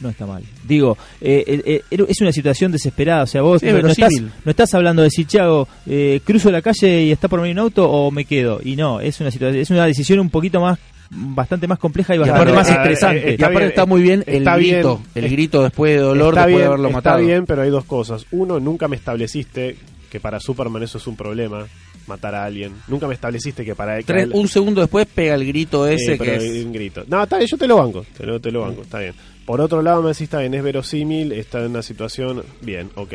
no está mal. Digo, eh, eh, eh, es una situación desesperada. O sea, vos Sí, no, no estás, no estás hablando de si, Chago, eh, cruzo la calle y está por venir un auto o me quedo. Y no, es una situación, es una decisión un poquito más, bastante más compleja y bastante aparte, más eh, estresante. eh, y aparte bien, está muy bien el está bien. grito. el grito después de dolor, está después bien, de haberlo está matado. bien, pero hay dos cosas. Uno, nunca me estableciste que para Superman eso es un problema, matar a alguien. Nunca me estableciste que para a Tres- él- un segundo después pega el grito ese que es... un grito. No, está bien, yo te lo banco, te lo, te lo banco, está bien. Por otro lado me decís, está bien, es verosímil, está en una situación, bien, ok.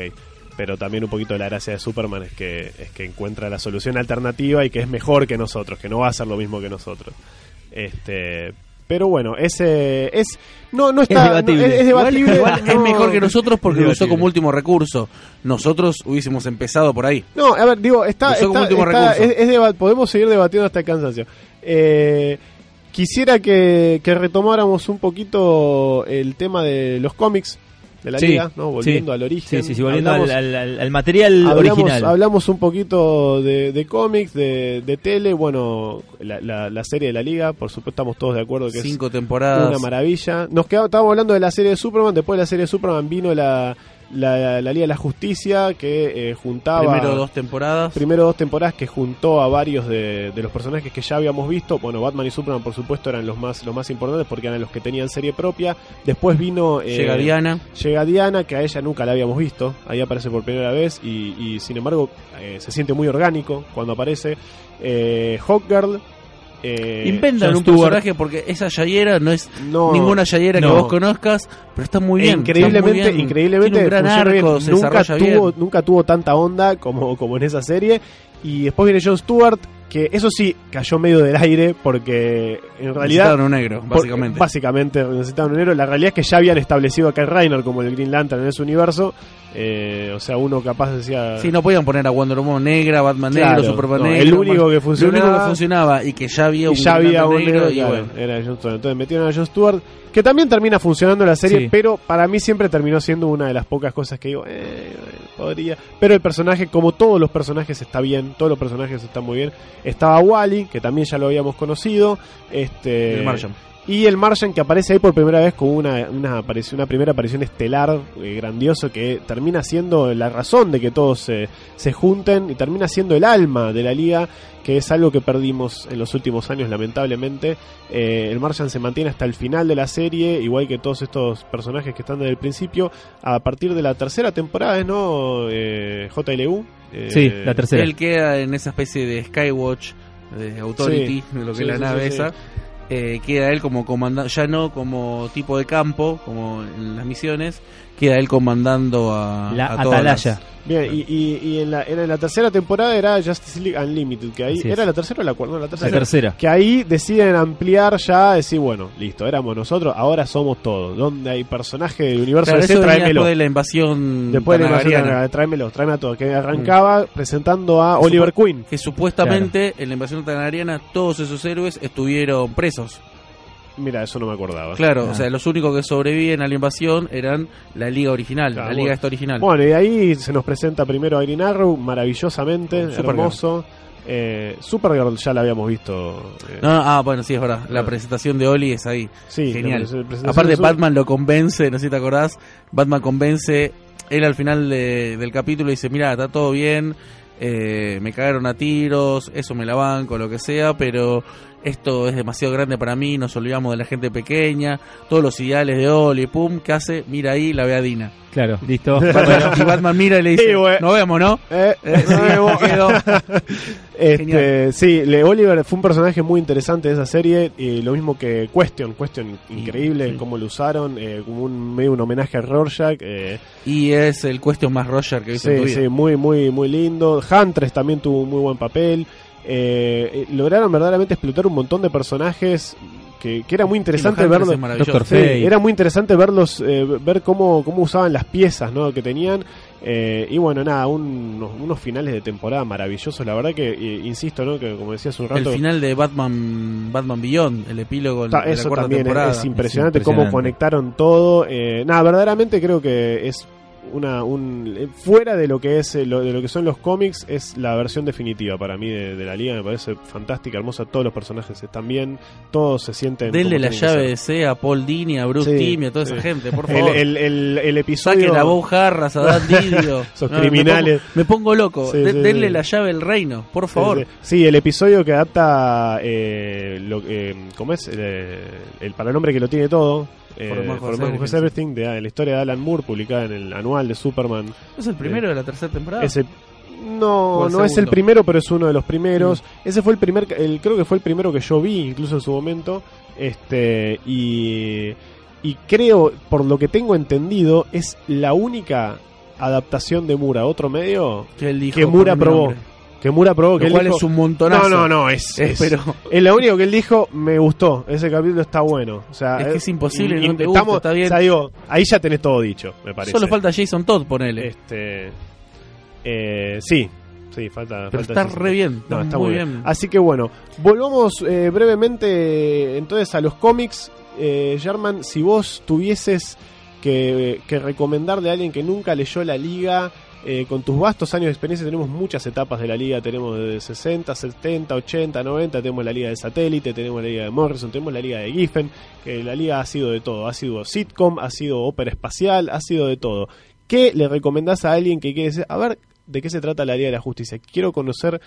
Pero también un poquito de la gracia de Superman es que, es que encuentra la solución alternativa y que es mejor que nosotros, que no va a hacer lo mismo que nosotros. Este, pero bueno, ese es no no está debatible. no, es, es debatible. Igual es no. mejor que nosotros porque lo usó como último recurso. Nosotros hubiésemos empezado por ahí. No, a ver, digo, está, Usó como está- último está- recurso. es- es deba- podemos seguir debatiendo hasta el cansancio. Eh, quisiera que, que retomáramos un poquito el tema de los cómics de la Sí, liga, ¿no? Volviendo sí. al origen. Sí, sí, sí, volviendo Hablamos- al, al- al- al material hablamos, original. hablamos un poquito de, de cómics, de, de tele, bueno, la, la- la serie de la liga, por supuesto estamos todos de acuerdo que Cinco es temporadas. una maravilla. Nos quedamos, estábamos hablando de la serie de Superman, después de la serie de Superman vino la, la, la Liga de la Justicia que eh, juntaba... Primero dos temporadas. primero dos temporadas que juntó a varios de, de los personajes que ya habíamos visto. Bueno, Batman y Superman, por supuesto, eran los más, los más importantes porque eran los que tenían serie propia. Después vino. eh, Llega Diana. Llega Diana, que a ella nunca la habíamos visto. Ahí aparece por primera vez y, y, sin embargo eh, se siente muy orgánico cuando aparece. Eh, Hawkgirl. Eh, Inventan un personaje porque esa Yayera no es no, ninguna Yayera que vos conozcas, pero está muy bien. increíblemente, muy bien. increíblemente Tiene un gran arco, se nunca tuvo, bien. nunca tuvo tanta onda como, como en esa serie. Y después viene Jon Stewart, que eso sí cayó medio del aire porque en realidad Necesitaban un negro, por- básicamente. básicamente necesitaban un héroe. La realidad es que ya habían establecido a Kyle Reiner como el Green Lantern en ese universo. Eh, o sea, uno capaz decía. Sí, no podían poner a Wonder Woman negra, Batman Claro, negro, Superman no, negro. el único que funcionaba- El único que funcionaba y que ya había y un ya había un negro, y claro, bueno. era Jon Stewart. Entonces metieron a Jon Stewart, que también termina funcionando la serie, Sí. pero para mí siempre terminó siendo una de las pocas cosas que digo, eh, podría. Pero el personaje, como todos los personajes, está bien, todos los personajes están muy bien. Estaba Wally, que también ya lo habíamos conocido. Este. Y el Martian que aparece ahí por primera vez con una, una, aparición, una primera aparición estelar eh, grandioso que termina siendo la razón de que todos se, se junten y termina siendo el alma de la liga, que es algo que perdimos en los últimos años lamentablemente. Eh, el Martian se mantiene hasta el final de la serie, igual que todos estos personajes que están desde el principio. A partir de la tercera temporada, ¿es no? Eh, JLU. Eh, Sí, la tercera. Él queda en esa especie de Skywatch, de Authority, de lo que Sí, es la sí, nave sí, sí. esa. Eh, queda él como comandante, ya no como tipo de campo, como en las misiones, queda él comandando a, La a atalaya. las- Bien, y, y, y en, la, era en la tercera temporada era Justice League Unlimited, que ahí era la tercera o la cuarta, no, la tercera. La tercera. Que ahí deciden ampliar ya, decir, bueno, listo, éramos nosotros, ahora somos todos. Donde hay personaje del universo Claro, eso venía tráemelo. después de la invasión Después de la invasión Targaryen, tráemelo, tráeme a todos. Que arrancaba presentando a Oliver Queen. que supuestamente en la invasión Targaryena todos esos héroes estuvieron presos. Mira, eso no me acordaba. Claro, Ah. o sea, los únicos que sobreviven a la invasión eran la liga original, Claro, la liga bueno. esta original. Bueno, y ahí se nos presenta primero a Green Arrow, maravillosamente, Supergirl. hermoso. Eh, Supergirl ya la habíamos visto. eh, No, no, ah, bueno, sí, es verdad. La Ah. presentación de Oli es ahí. sí, Genial. Aparte, Batman lo convence, no sé si te acordás. Batman convence, él al final de- del capítulo dice: Mira, está todo bien, eh, me cagaron a tiros, eso me la banco, lo que sea, pero esto es demasiado grande para mí, nos olvidamos de la gente pequeña, todos los ideales de Oli, pum, ¿qué hace? Mira ahí, la ve a Dina. Claro, listo. Batman- y Batman mira y le dice: Sí. Nos vemos, ¿no? Eh, Eh, sí. Este, sí, Le Oliver fue un personaje muy interesante de esa serie, y lo mismo que Question, Question increíble sí. cómo lo usaron, eh, como un medio un homenaje a Rorschach, eh, Y es el cuestión más Roger que viste en tu sí, vida. sí, muy, muy, muy lindo. Huntress también tuvo un muy buen papel. Eh, eh, lograron verdaderamente explotar un montón de personajes que, que era muy interesante verlos. es Sí, era muy interesante verlos, eh, ver cómo, cómo usaban las piezas ¿no? que tenían. Eh, y bueno, nada, un- unos, unos finales de temporada maravillosos. La verdad que, eh, insisto, ¿no? que como decía hace un El rato, final de Batman Batman Beyond, el epílogo ta- de la eso cuarta también es, temporada. es impresionante, Es cómo impresionante. conectaron todo. Eh, nada, verdaderamente creo que es una un eh, fuera de lo que es eh, lo, de lo que son los cómics es la versión definitiva para mí de, de la liga me parece fantástica hermosa todos los personajes están bien todos se sienten Denle la llave de C a Paul Dini, a Bruce Sí, a toda esa gente, por favor. el, el, el episodio Saquen a Bob Harras, a Dan Didio. Esos No, me criminales. pongo- Me pongo, loco. Sí, De- sí, denle la llave del reino, por favor. sí. El episodio que adapta eh, lo, eh, ¿cómo es? El, el para el hombre que lo tiene todo. Eh, For Everything, Everything, de, la historia de Alan Moore, publicada en el anual de Superman. ¿Es el primero de la tercera temporada? Ese, ¿O no, no es el primero, pero es uno de los primeros. Ese fue el primer, el, creo que fue el primero que yo vi, incluso en su momento. Este y y creo, por lo que tengo entendido, es la única adaptación de Mura a otro medio que que Mura "Ponme mi probó. nombre". Que Mura probó. que él cual dijo- es un montonazo. No, no, no, es, Eh, es, pero es lo único que él dijo, me gustó. Ese capítulo está bueno. O sea, Es que eh, es imposible y- que no te estamos- está bien. O sea, digo, ahí ya tenés todo dicho, me parece. solo falta Jason Todd, ponele. Este. Eh, sí, sí, falta. pero falta está ese- re bien. No, Está, está muy bien. Así que bueno, volvamos eh, brevemente entonces a los cómics. Eh, German, si vos tuvieses que, que recomendarle a alguien que nunca leyó la liga, eh, con tus vastos años de experiencia tenemos muchas etapas de la liga, tenemos de 60, 70, 80, 90, tenemos la liga de satélite, tenemos la liga de Morrison, tenemos la liga de Giffen, que la liga ha sido de todo, ha sido sitcom, ha sido ópera espacial, ha sido de todo. ¿Qué le recomendás a alguien que quiere decir, a ver, de qué se trata la Liga de la Justicia? Quiero conocer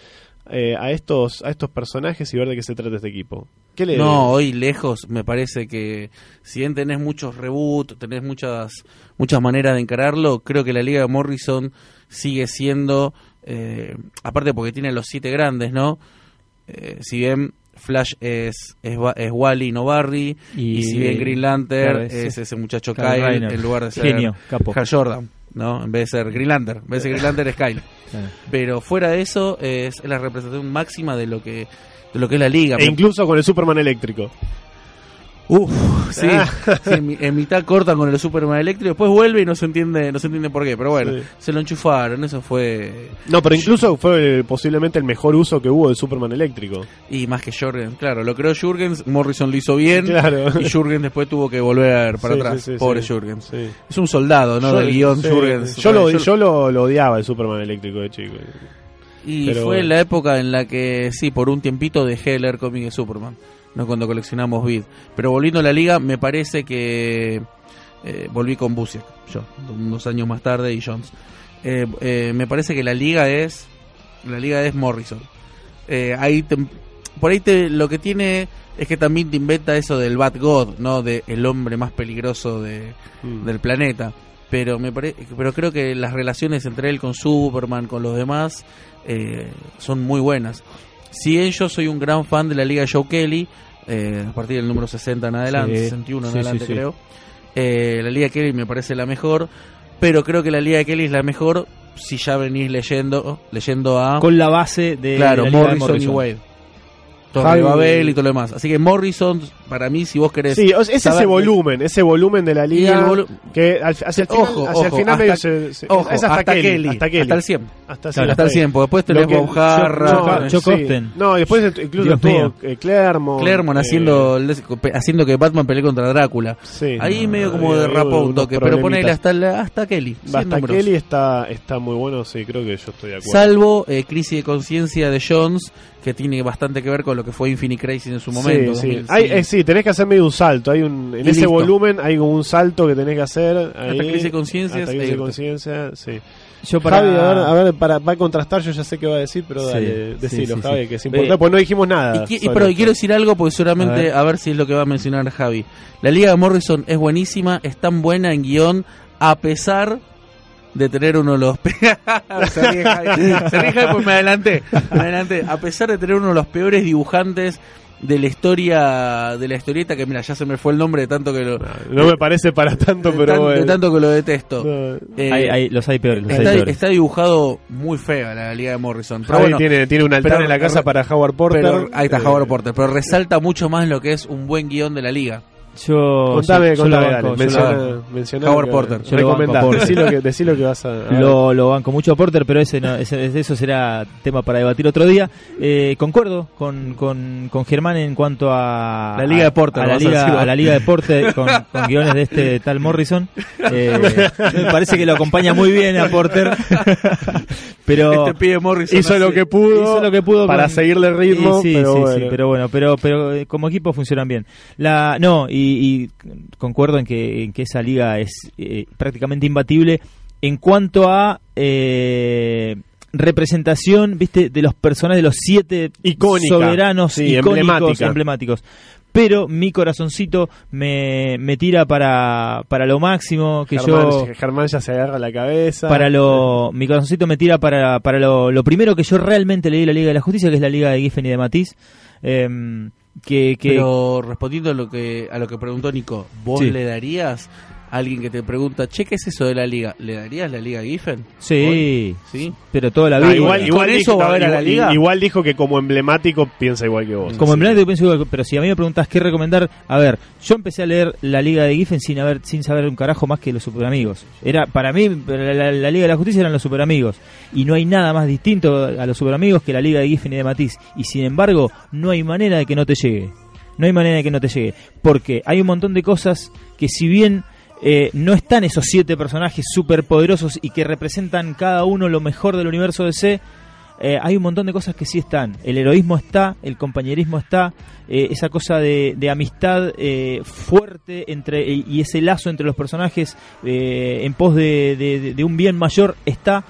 eh, a estos a estos personajes y ver de qué se trata este equipo. ¿Qué le No, hoy lejos me parece que si bien tenés muchos reboots, tenés muchas muchas maneras de encararlo, creo que la Liga de Morrison sigue siendo, eh, aparte porque tiene los siete grandes, ¿no? Eh, si bien Flash es, es, es Wally, no Barry. Y, si bien Green Lantern claro, es, es- ese muchacho Kyle en lugar de ser Genio, capo. Hal Jordan, ¿no? En vez de ser Green Lantern. En vez de ser Green Lantern es Kyle. Pero fuera de eso, es, es la representación máxima de lo que de lo que es la liga. E incluso con el Superman eléctrico. Uf, sí, Ah. sí, en, mi- en mitad cortan con el Superman eléctrico, después vuelve y no se entiende, no se entiende por qué, pero bueno, Sí. se lo enchufaron, eso fue No, pero incluso fue posiblemente el mejor uso que hubo del Superman eléctrico. y más que Jurgens, claro, lo creó Jurgens, Morrison lo hizo bien Claro. y Jurgens después tuvo que volver para Sí, atrás, pobre. Jurgens. Es un soldado, ¿no? Del guion Jurgens. Yo, lo, yo lo, lo odiaba el Superman eléctrico de chico. Y Pero fue bueno. la época en la que, sí, por un tiempito dejé de leer cómics de Superman, no cuando coleccionamos Vid. Pero volviendo a la liga, me parece que eh, volví con Busiek, yo, unos años más tarde, y Jones. Eh, eh, me parece que la liga es, la liga es Morrison. Eh, ahí te- por ahí te, lo que tiene es que también te inventa eso del Bad God, ¿no? De el hombre más peligroso de, Mm. del planeta. Pero me pare- pero creo que las relaciones entre él con Superman, con los demás, son muy buenas. Si bien yo soy un gran fan de la Liga Joe Kelly, eh, a partir del número 60 en adelante, Sí. 61 en Sí, adelante sí, creo, eh, la Liga Kelly me parece la mejor, pero creo que la Liga Kelly es la mejor si ya venís leyendo leyendo a Con la base de claro de la Liga de Morrison, y Wade. Torre Babel y todo lo demás. Así que Morrison, para mí, si vos querés... Sí, es saber- ese volumen, ese volumen de la Y el liga volu- que al- hacia el final, Ojo, hacia el ojo, final hasta- se, se- Ojo, es hasta, Kelly, hasta Kelly, hasta el 100. hasta, Claro, hasta el 100, porque después tenés que- Bob Jarra, no. No, después incluso Dios mío. eh, Claremont. Claremont eh, haciendo, haciendo que Batman pelee contra Drácula. sí, Ahí no, medio como derrapó un toque, pero ponele hasta, la- hasta Kelly. 100 Hasta. Kelly está, está muy bueno, sí, creo que yo estoy de acuerdo. Salvo eh, Crisis de Conciencia de Jones, que tiene bastante que ver con lo que fue Infinite Crisis en su momento. Sí, sí. 2005. Hay, eh, sí, tenés que hacer medio un salto. Hay un, en Y ese listo. volumen hay como un salto que tenés que hacer. Ahí, Crisis de Conciencia Hasta de conciencia, sí. Yo para... Javi, a ver, a ver, para, va a contrastar, yo ya sé qué va a decir, pero Sí, dale, sí, decilo, sí, Javi, sí. que es importante, Eh, pues no dijimos nada. Y, pero esto. quiero decir algo porque seguramente A ver. a ver. si es lo que va a mencionar Javi. La Liga de Morrison es buenísima, es tan buena en guion a pesar de tener uno de los pe- se ríe Javi, se ríe Javi porque me adelanté, me adelanté. a pesar de tener uno de los peores dibujantes de la historia de la historieta que mira ya se me fue el nombre de tanto que lo No me parece para tanto, de, pero tan- de bueno. tanto que lo detesto. No. Eh, Hay- hay- los hay peores, los hay está, peores. está dibujado muy fea la Liga de Morrison. Pero Javi bueno, tiene, tiene un altar pero- en la casa para Howard Porter. pero, ahí está Eh, Howard Porter, pero resalta mucho más lo que es un buen guion de la liga. Yo, Contame, yo- contame, lo dale, banco, yo menciona, lo- menciona Howard que- Porter. Yo lo banco Porter. decí lo que, decí lo que vas a... Lo, lo banco mucho a Porter, pero ese, no, ese- eso será tema para debatir otro día. Eh, concuerdo con, con, con Germán en cuanto a La Liga de Porter, a la, liga, decir vos. a la Liga de Porter con, con guiones de este tal Morrison. Eh, me parece que lo acompaña muy bien a Porter. pero Este pibe Morrison hizo lo que pudo, hizo lo que pudo para con- seguirle el ritmo, Sí, sí, pero sí, bueno. sí, pero bueno, pero, pero eh, como equipo funcionan bien. La, no, y, y concuerdo en que, en que esa liga es eh, prácticamente imbatible en cuanto a eh, representación, viste, de los personajes, de los siete Icónica. soberanos Sí, icónicos, emblemáticos. Pero mi corazoncito me, me tira para, para lo máximo que Germán, yo Germán ya se agarra la cabeza. para lo mi corazoncito me tira para, para lo, lo primero que yo realmente leí la Liga de la Justicia que es la Liga de Giffen y de Matiz em, que, que Pero respondiendo a lo que a lo que preguntó Nico, ¿vos Sí. le darías alguien que te pregunta, che, ¿qué es eso de la liga? ¿Le darías la liga Giffen? sí, ¿Sí? pero toda la No, vida igual, ¿Y igual con dijo, eso va a no, ver a la liga? igual dijo que como emblemático piensa igual que vos. como Sí. emblemático pienso igual, pero si a mí me preguntas qué recomendar, a ver, yo empecé a leer la Liga de Giffen sin haber sin saber un carajo más que los superamigos. Era para mí la, la- la Liga de la Justicia eran los superamigos y no hay nada más distinto a los superamigos que la Liga de Giffen y de Matiz y sin embargo no hay manera de que no te llegue. No hay manera de que no te llegue, porque hay un montón de cosas que si bien eh, no están esos siete personajes superpoderosos y que representan cada uno lo mejor del universo DC, eh, hay un montón de cosas que sí están. El heroísmo está, el compañerismo está, eh, esa cosa de, amistad eh, fuerte entre y ese lazo entre los personajes eh, en pos de, un bien mayor está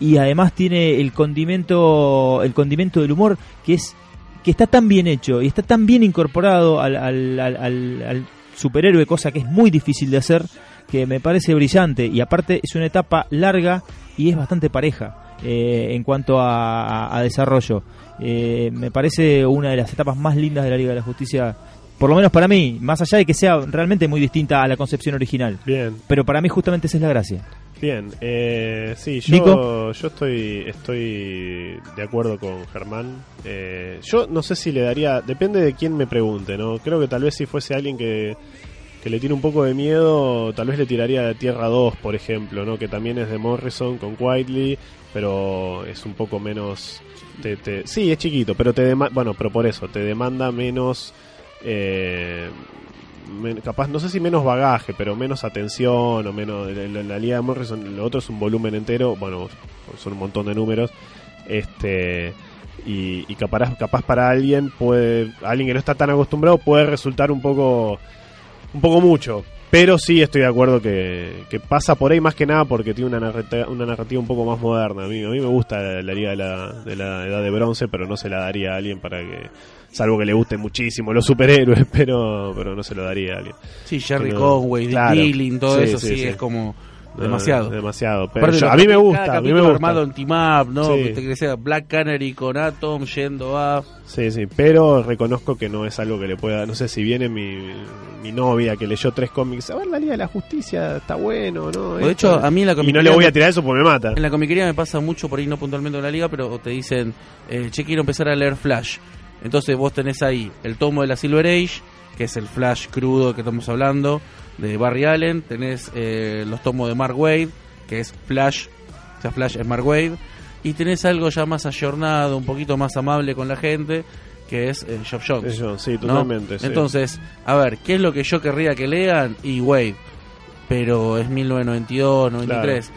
y además tiene el condimento el condimento del humor que es que está tan bien hecho y está tan bien incorporado al- al- al- al superhéroe, cosa que es muy difícil de hacer, que me parece brillante. Y aparte es una etapa larga y es bastante pareja. eh, en cuanto a, a desarrollo. Eh, me parece una de las etapas más lindas de la Liga de la Justicia, por lo menos para mí, más allá de que sea realmente muy distinta a la concepción original. Bien, Pero para mí justamente esa es la gracia. bien. Eh, sí, yo, Nico. yo estoy, estoy de acuerdo con Germán. Eh, yo no sé si le daría, depende de quién me pregunte, ¿no? Creo que tal vez si fuese alguien que, que le tiene un poco de miedo, tal vez le tiraría de Tierra 2, por ejemplo, ¿no? Que también es de Morrison con Quietly, pero es un poco menos... Te, te- sí, es chiquito, pero te dema- bueno, pero por eso, te demanda menos... eh, capaz, no sé si menos bagaje, pero menos atención o menos... La, Liga de Morrison, lo otro es un volumen entero, bueno, son un montón de números, este... Y, y capaz, capaz para alguien puede alguien que no está tan acostumbrado puede resultar un poco un poco mucho pero sí estoy de acuerdo que, que pasa por ahí más que nada porque tiene una narrativa, una narrativa un poco más moderna. A mí a mí me gusta la, la liga de la, de la edad de bronce pero no se la daría a alguien para que salvo que le gusten muchísimo los superhéroes pero pero no se lo daría a alguien. Sí, Jerry no- Conway, Dick claro. Dilling, todo Sí, eso sí, es como demasiado. demasiado pero yo- a mí me gusta a mí me gusta armado en team up, ¿no? Sí. Que sea Black Canary con Atom yendo a... Sí, sí, pero reconozco que no es algo que le pueda. No sé si viene mi, mi novia que leyó tres cómics. A ver, la Liga de la Justicia está bueno, ¿no? De hecho, Esto- a mí en la Y no le voy a tirar eso porque me mata. En la comiquería me pasa mucho, por ahí no puntualmente en la liga, pero te dicen, eh, che, quiero empezar a leer Flash. Entonces vos tenés ahí el tomo de la Silver Age, que es el Flash crudo que estamos hablando, de Barry Allen. Tenés eh, los tomos de Mark Wade, que es Flash, o sea, Flash es Mark Wade. Y tenés algo ya más ayornado, un poquito más amable con la gente, que es eh, Geoff Jones. Eso, sí, ¿no? totalmente. sí. Entonces, a ver, ¿qué es lo que yo querría que lean? Y Wade, pero es 1992, 93.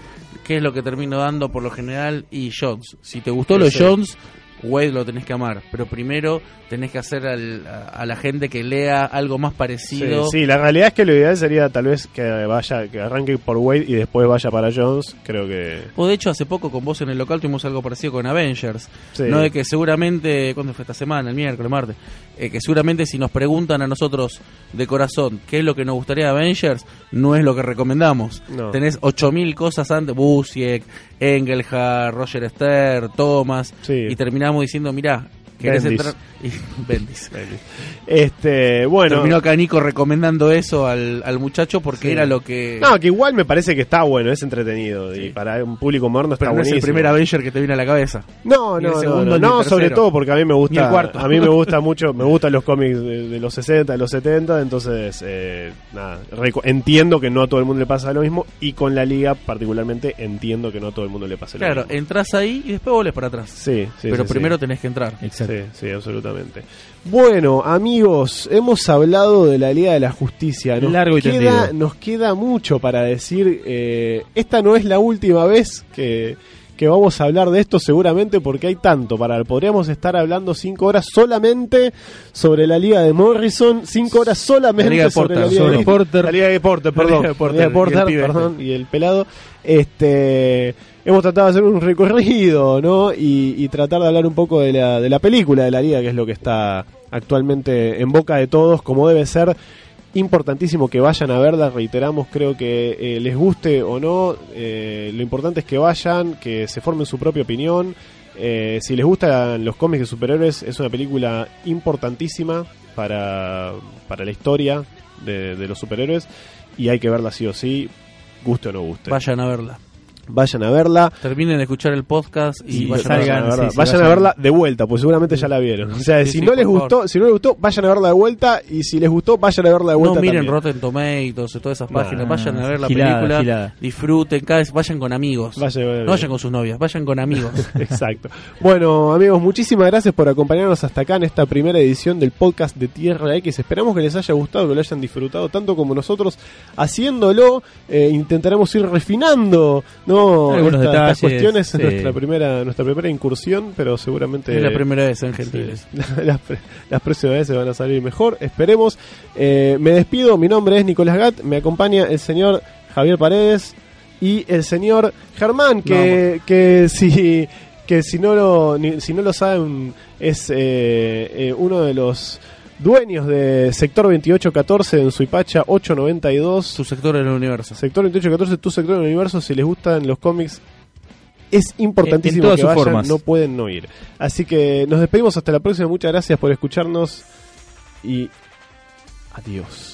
¿Qué es lo que termino dando por lo general? Y Jones. Si te gustó lo de Sí. Jones, Wade lo tenés que amar. Pero primero tenés que hacer al- a, la gente que lea algo más parecido. sí, la realidad es que lo ideal sería tal vez que vaya, que arranque por Wade y después vaya para Jones. Creo que. O de hecho, hace poco con vos en el local tuvimos algo parecido con Avengers. Sí. No de que seguramente, ¿cuándo fue esta semana? El miércoles, martes. Eh, que seguramente si nos preguntan a nosotros de corazón qué es lo que nos gustaría de Avengers, no es lo que recomendamos. No. Tenés 8000 cosas antes, Busiek, Engelhardt, Roger Stern, Thomas, Sí. y terminamos diciendo, mirá, querés Bendis. entrar... Y, Bendis. Este, bueno. Terminó acá Nico recomendando eso al, al muchacho porque Sí. era lo que... No, que igual me parece que está bueno, es entretenido. Y para un público moderno está pero no es el buenísimo. primer Avenger que te viene a la cabeza. No, no, segundo, no, no, el sobre todo porque a mí me Ni el gusta, cuarto. a mí me gusta mucho, me gustan los cómics de, de los 60, de los 70, entonces eh, nada, entiendo que no a todo el mundo le pasa lo mismo y con la liga particularmente entiendo que no a todo el mundo le pasa lo Claro, mismo. entras ahí y después volves para atrás. Sí, sí, pero sí, sí. primero tenés que entrar. Exacto. Sí, sí, absolutamente. Bueno, amigos, hemos hablado de la Liga de la Justicia. Nos, Largo y queda, tendido. nos queda mucho para decir. eh, esta no es la última vez que, que vamos a hablar de esto, seguramente, porque hay tanto para. Podríamos estar hablando cinco horas solamente sobre la Liga de Morrison, cinco horas solamente La Liga de sobre Porter, la Liga sobre de Porter. La Liga de Porter, La perdón. Liga de Porter, La Liga de Porter, y el perdón, y el pelado. Este, hemos tratado de hacer un recorrido, ¿no? Y, y tratar de hablar un poco de la, de la película de la liga, que es lo que está actualmente en boca de todos, como debe ser. Importantísimo que vayan a verla, reiteramos, creo que eh, les guste o no, eh, lo importante es que vayan, que se formen su propia opinión. Eh, si les gustan los cómics de superhéroes, es una película importantísima para, para la historia de, de los superhéroes y hay que verla sí o sí, guste o no guste. Vayan a verla. Vayan a verla. Terminen de escuchar el podcast y, Y vayan salgan, a verla. verla, sí, sí, vayan a verla de vuelta, pues seguramente ya la vieron. O sea, Sí, si no les gustó, si no les gustó, vayan a verla de vuelta y si les gustó, vayan a verla de vuelta. No miren también. Rotten Tomatoes y todas esas páginas. Vayan a ver la gilada, película. gilada. Disfruten. Cada vez vayan con amigos. Vayan no vayan con sus novias, vayan con amigos. Exacto. Bueno, amigos, muchísimas gracias por acompañarnos hasta acá en esta primera edición del podcast de Tierra X. Esperamos que les haya gustado, que lo hayan disfrutado tanto como nosotros haciéndolo. Eh, intentaremos ir refinando ¿no? Algunos Esta- detalles, en sí. nuestra primera, nuestra primera incursión, pero seguramente es la primera vez en Gentiles. Sí. las, las próximas veces van a salir mejor, esperemos. Eh, me despido, mi nombre es Nicolás Gat, me acompaña el señor Javier Paredes y el señor Germán, que, que si que si no lo si no lo saben es eh, eh, uno de los dueños de Sector 2814 en Suipacha 892. Su sector en el universo. Sector 2814, tu sector del universo, si les gustan los cómics es importantísimo En todas que vayan, formas. no pueden no ir. Así que nos despedimos hasta la próxima, muchas gracias por escucharnos y adiós.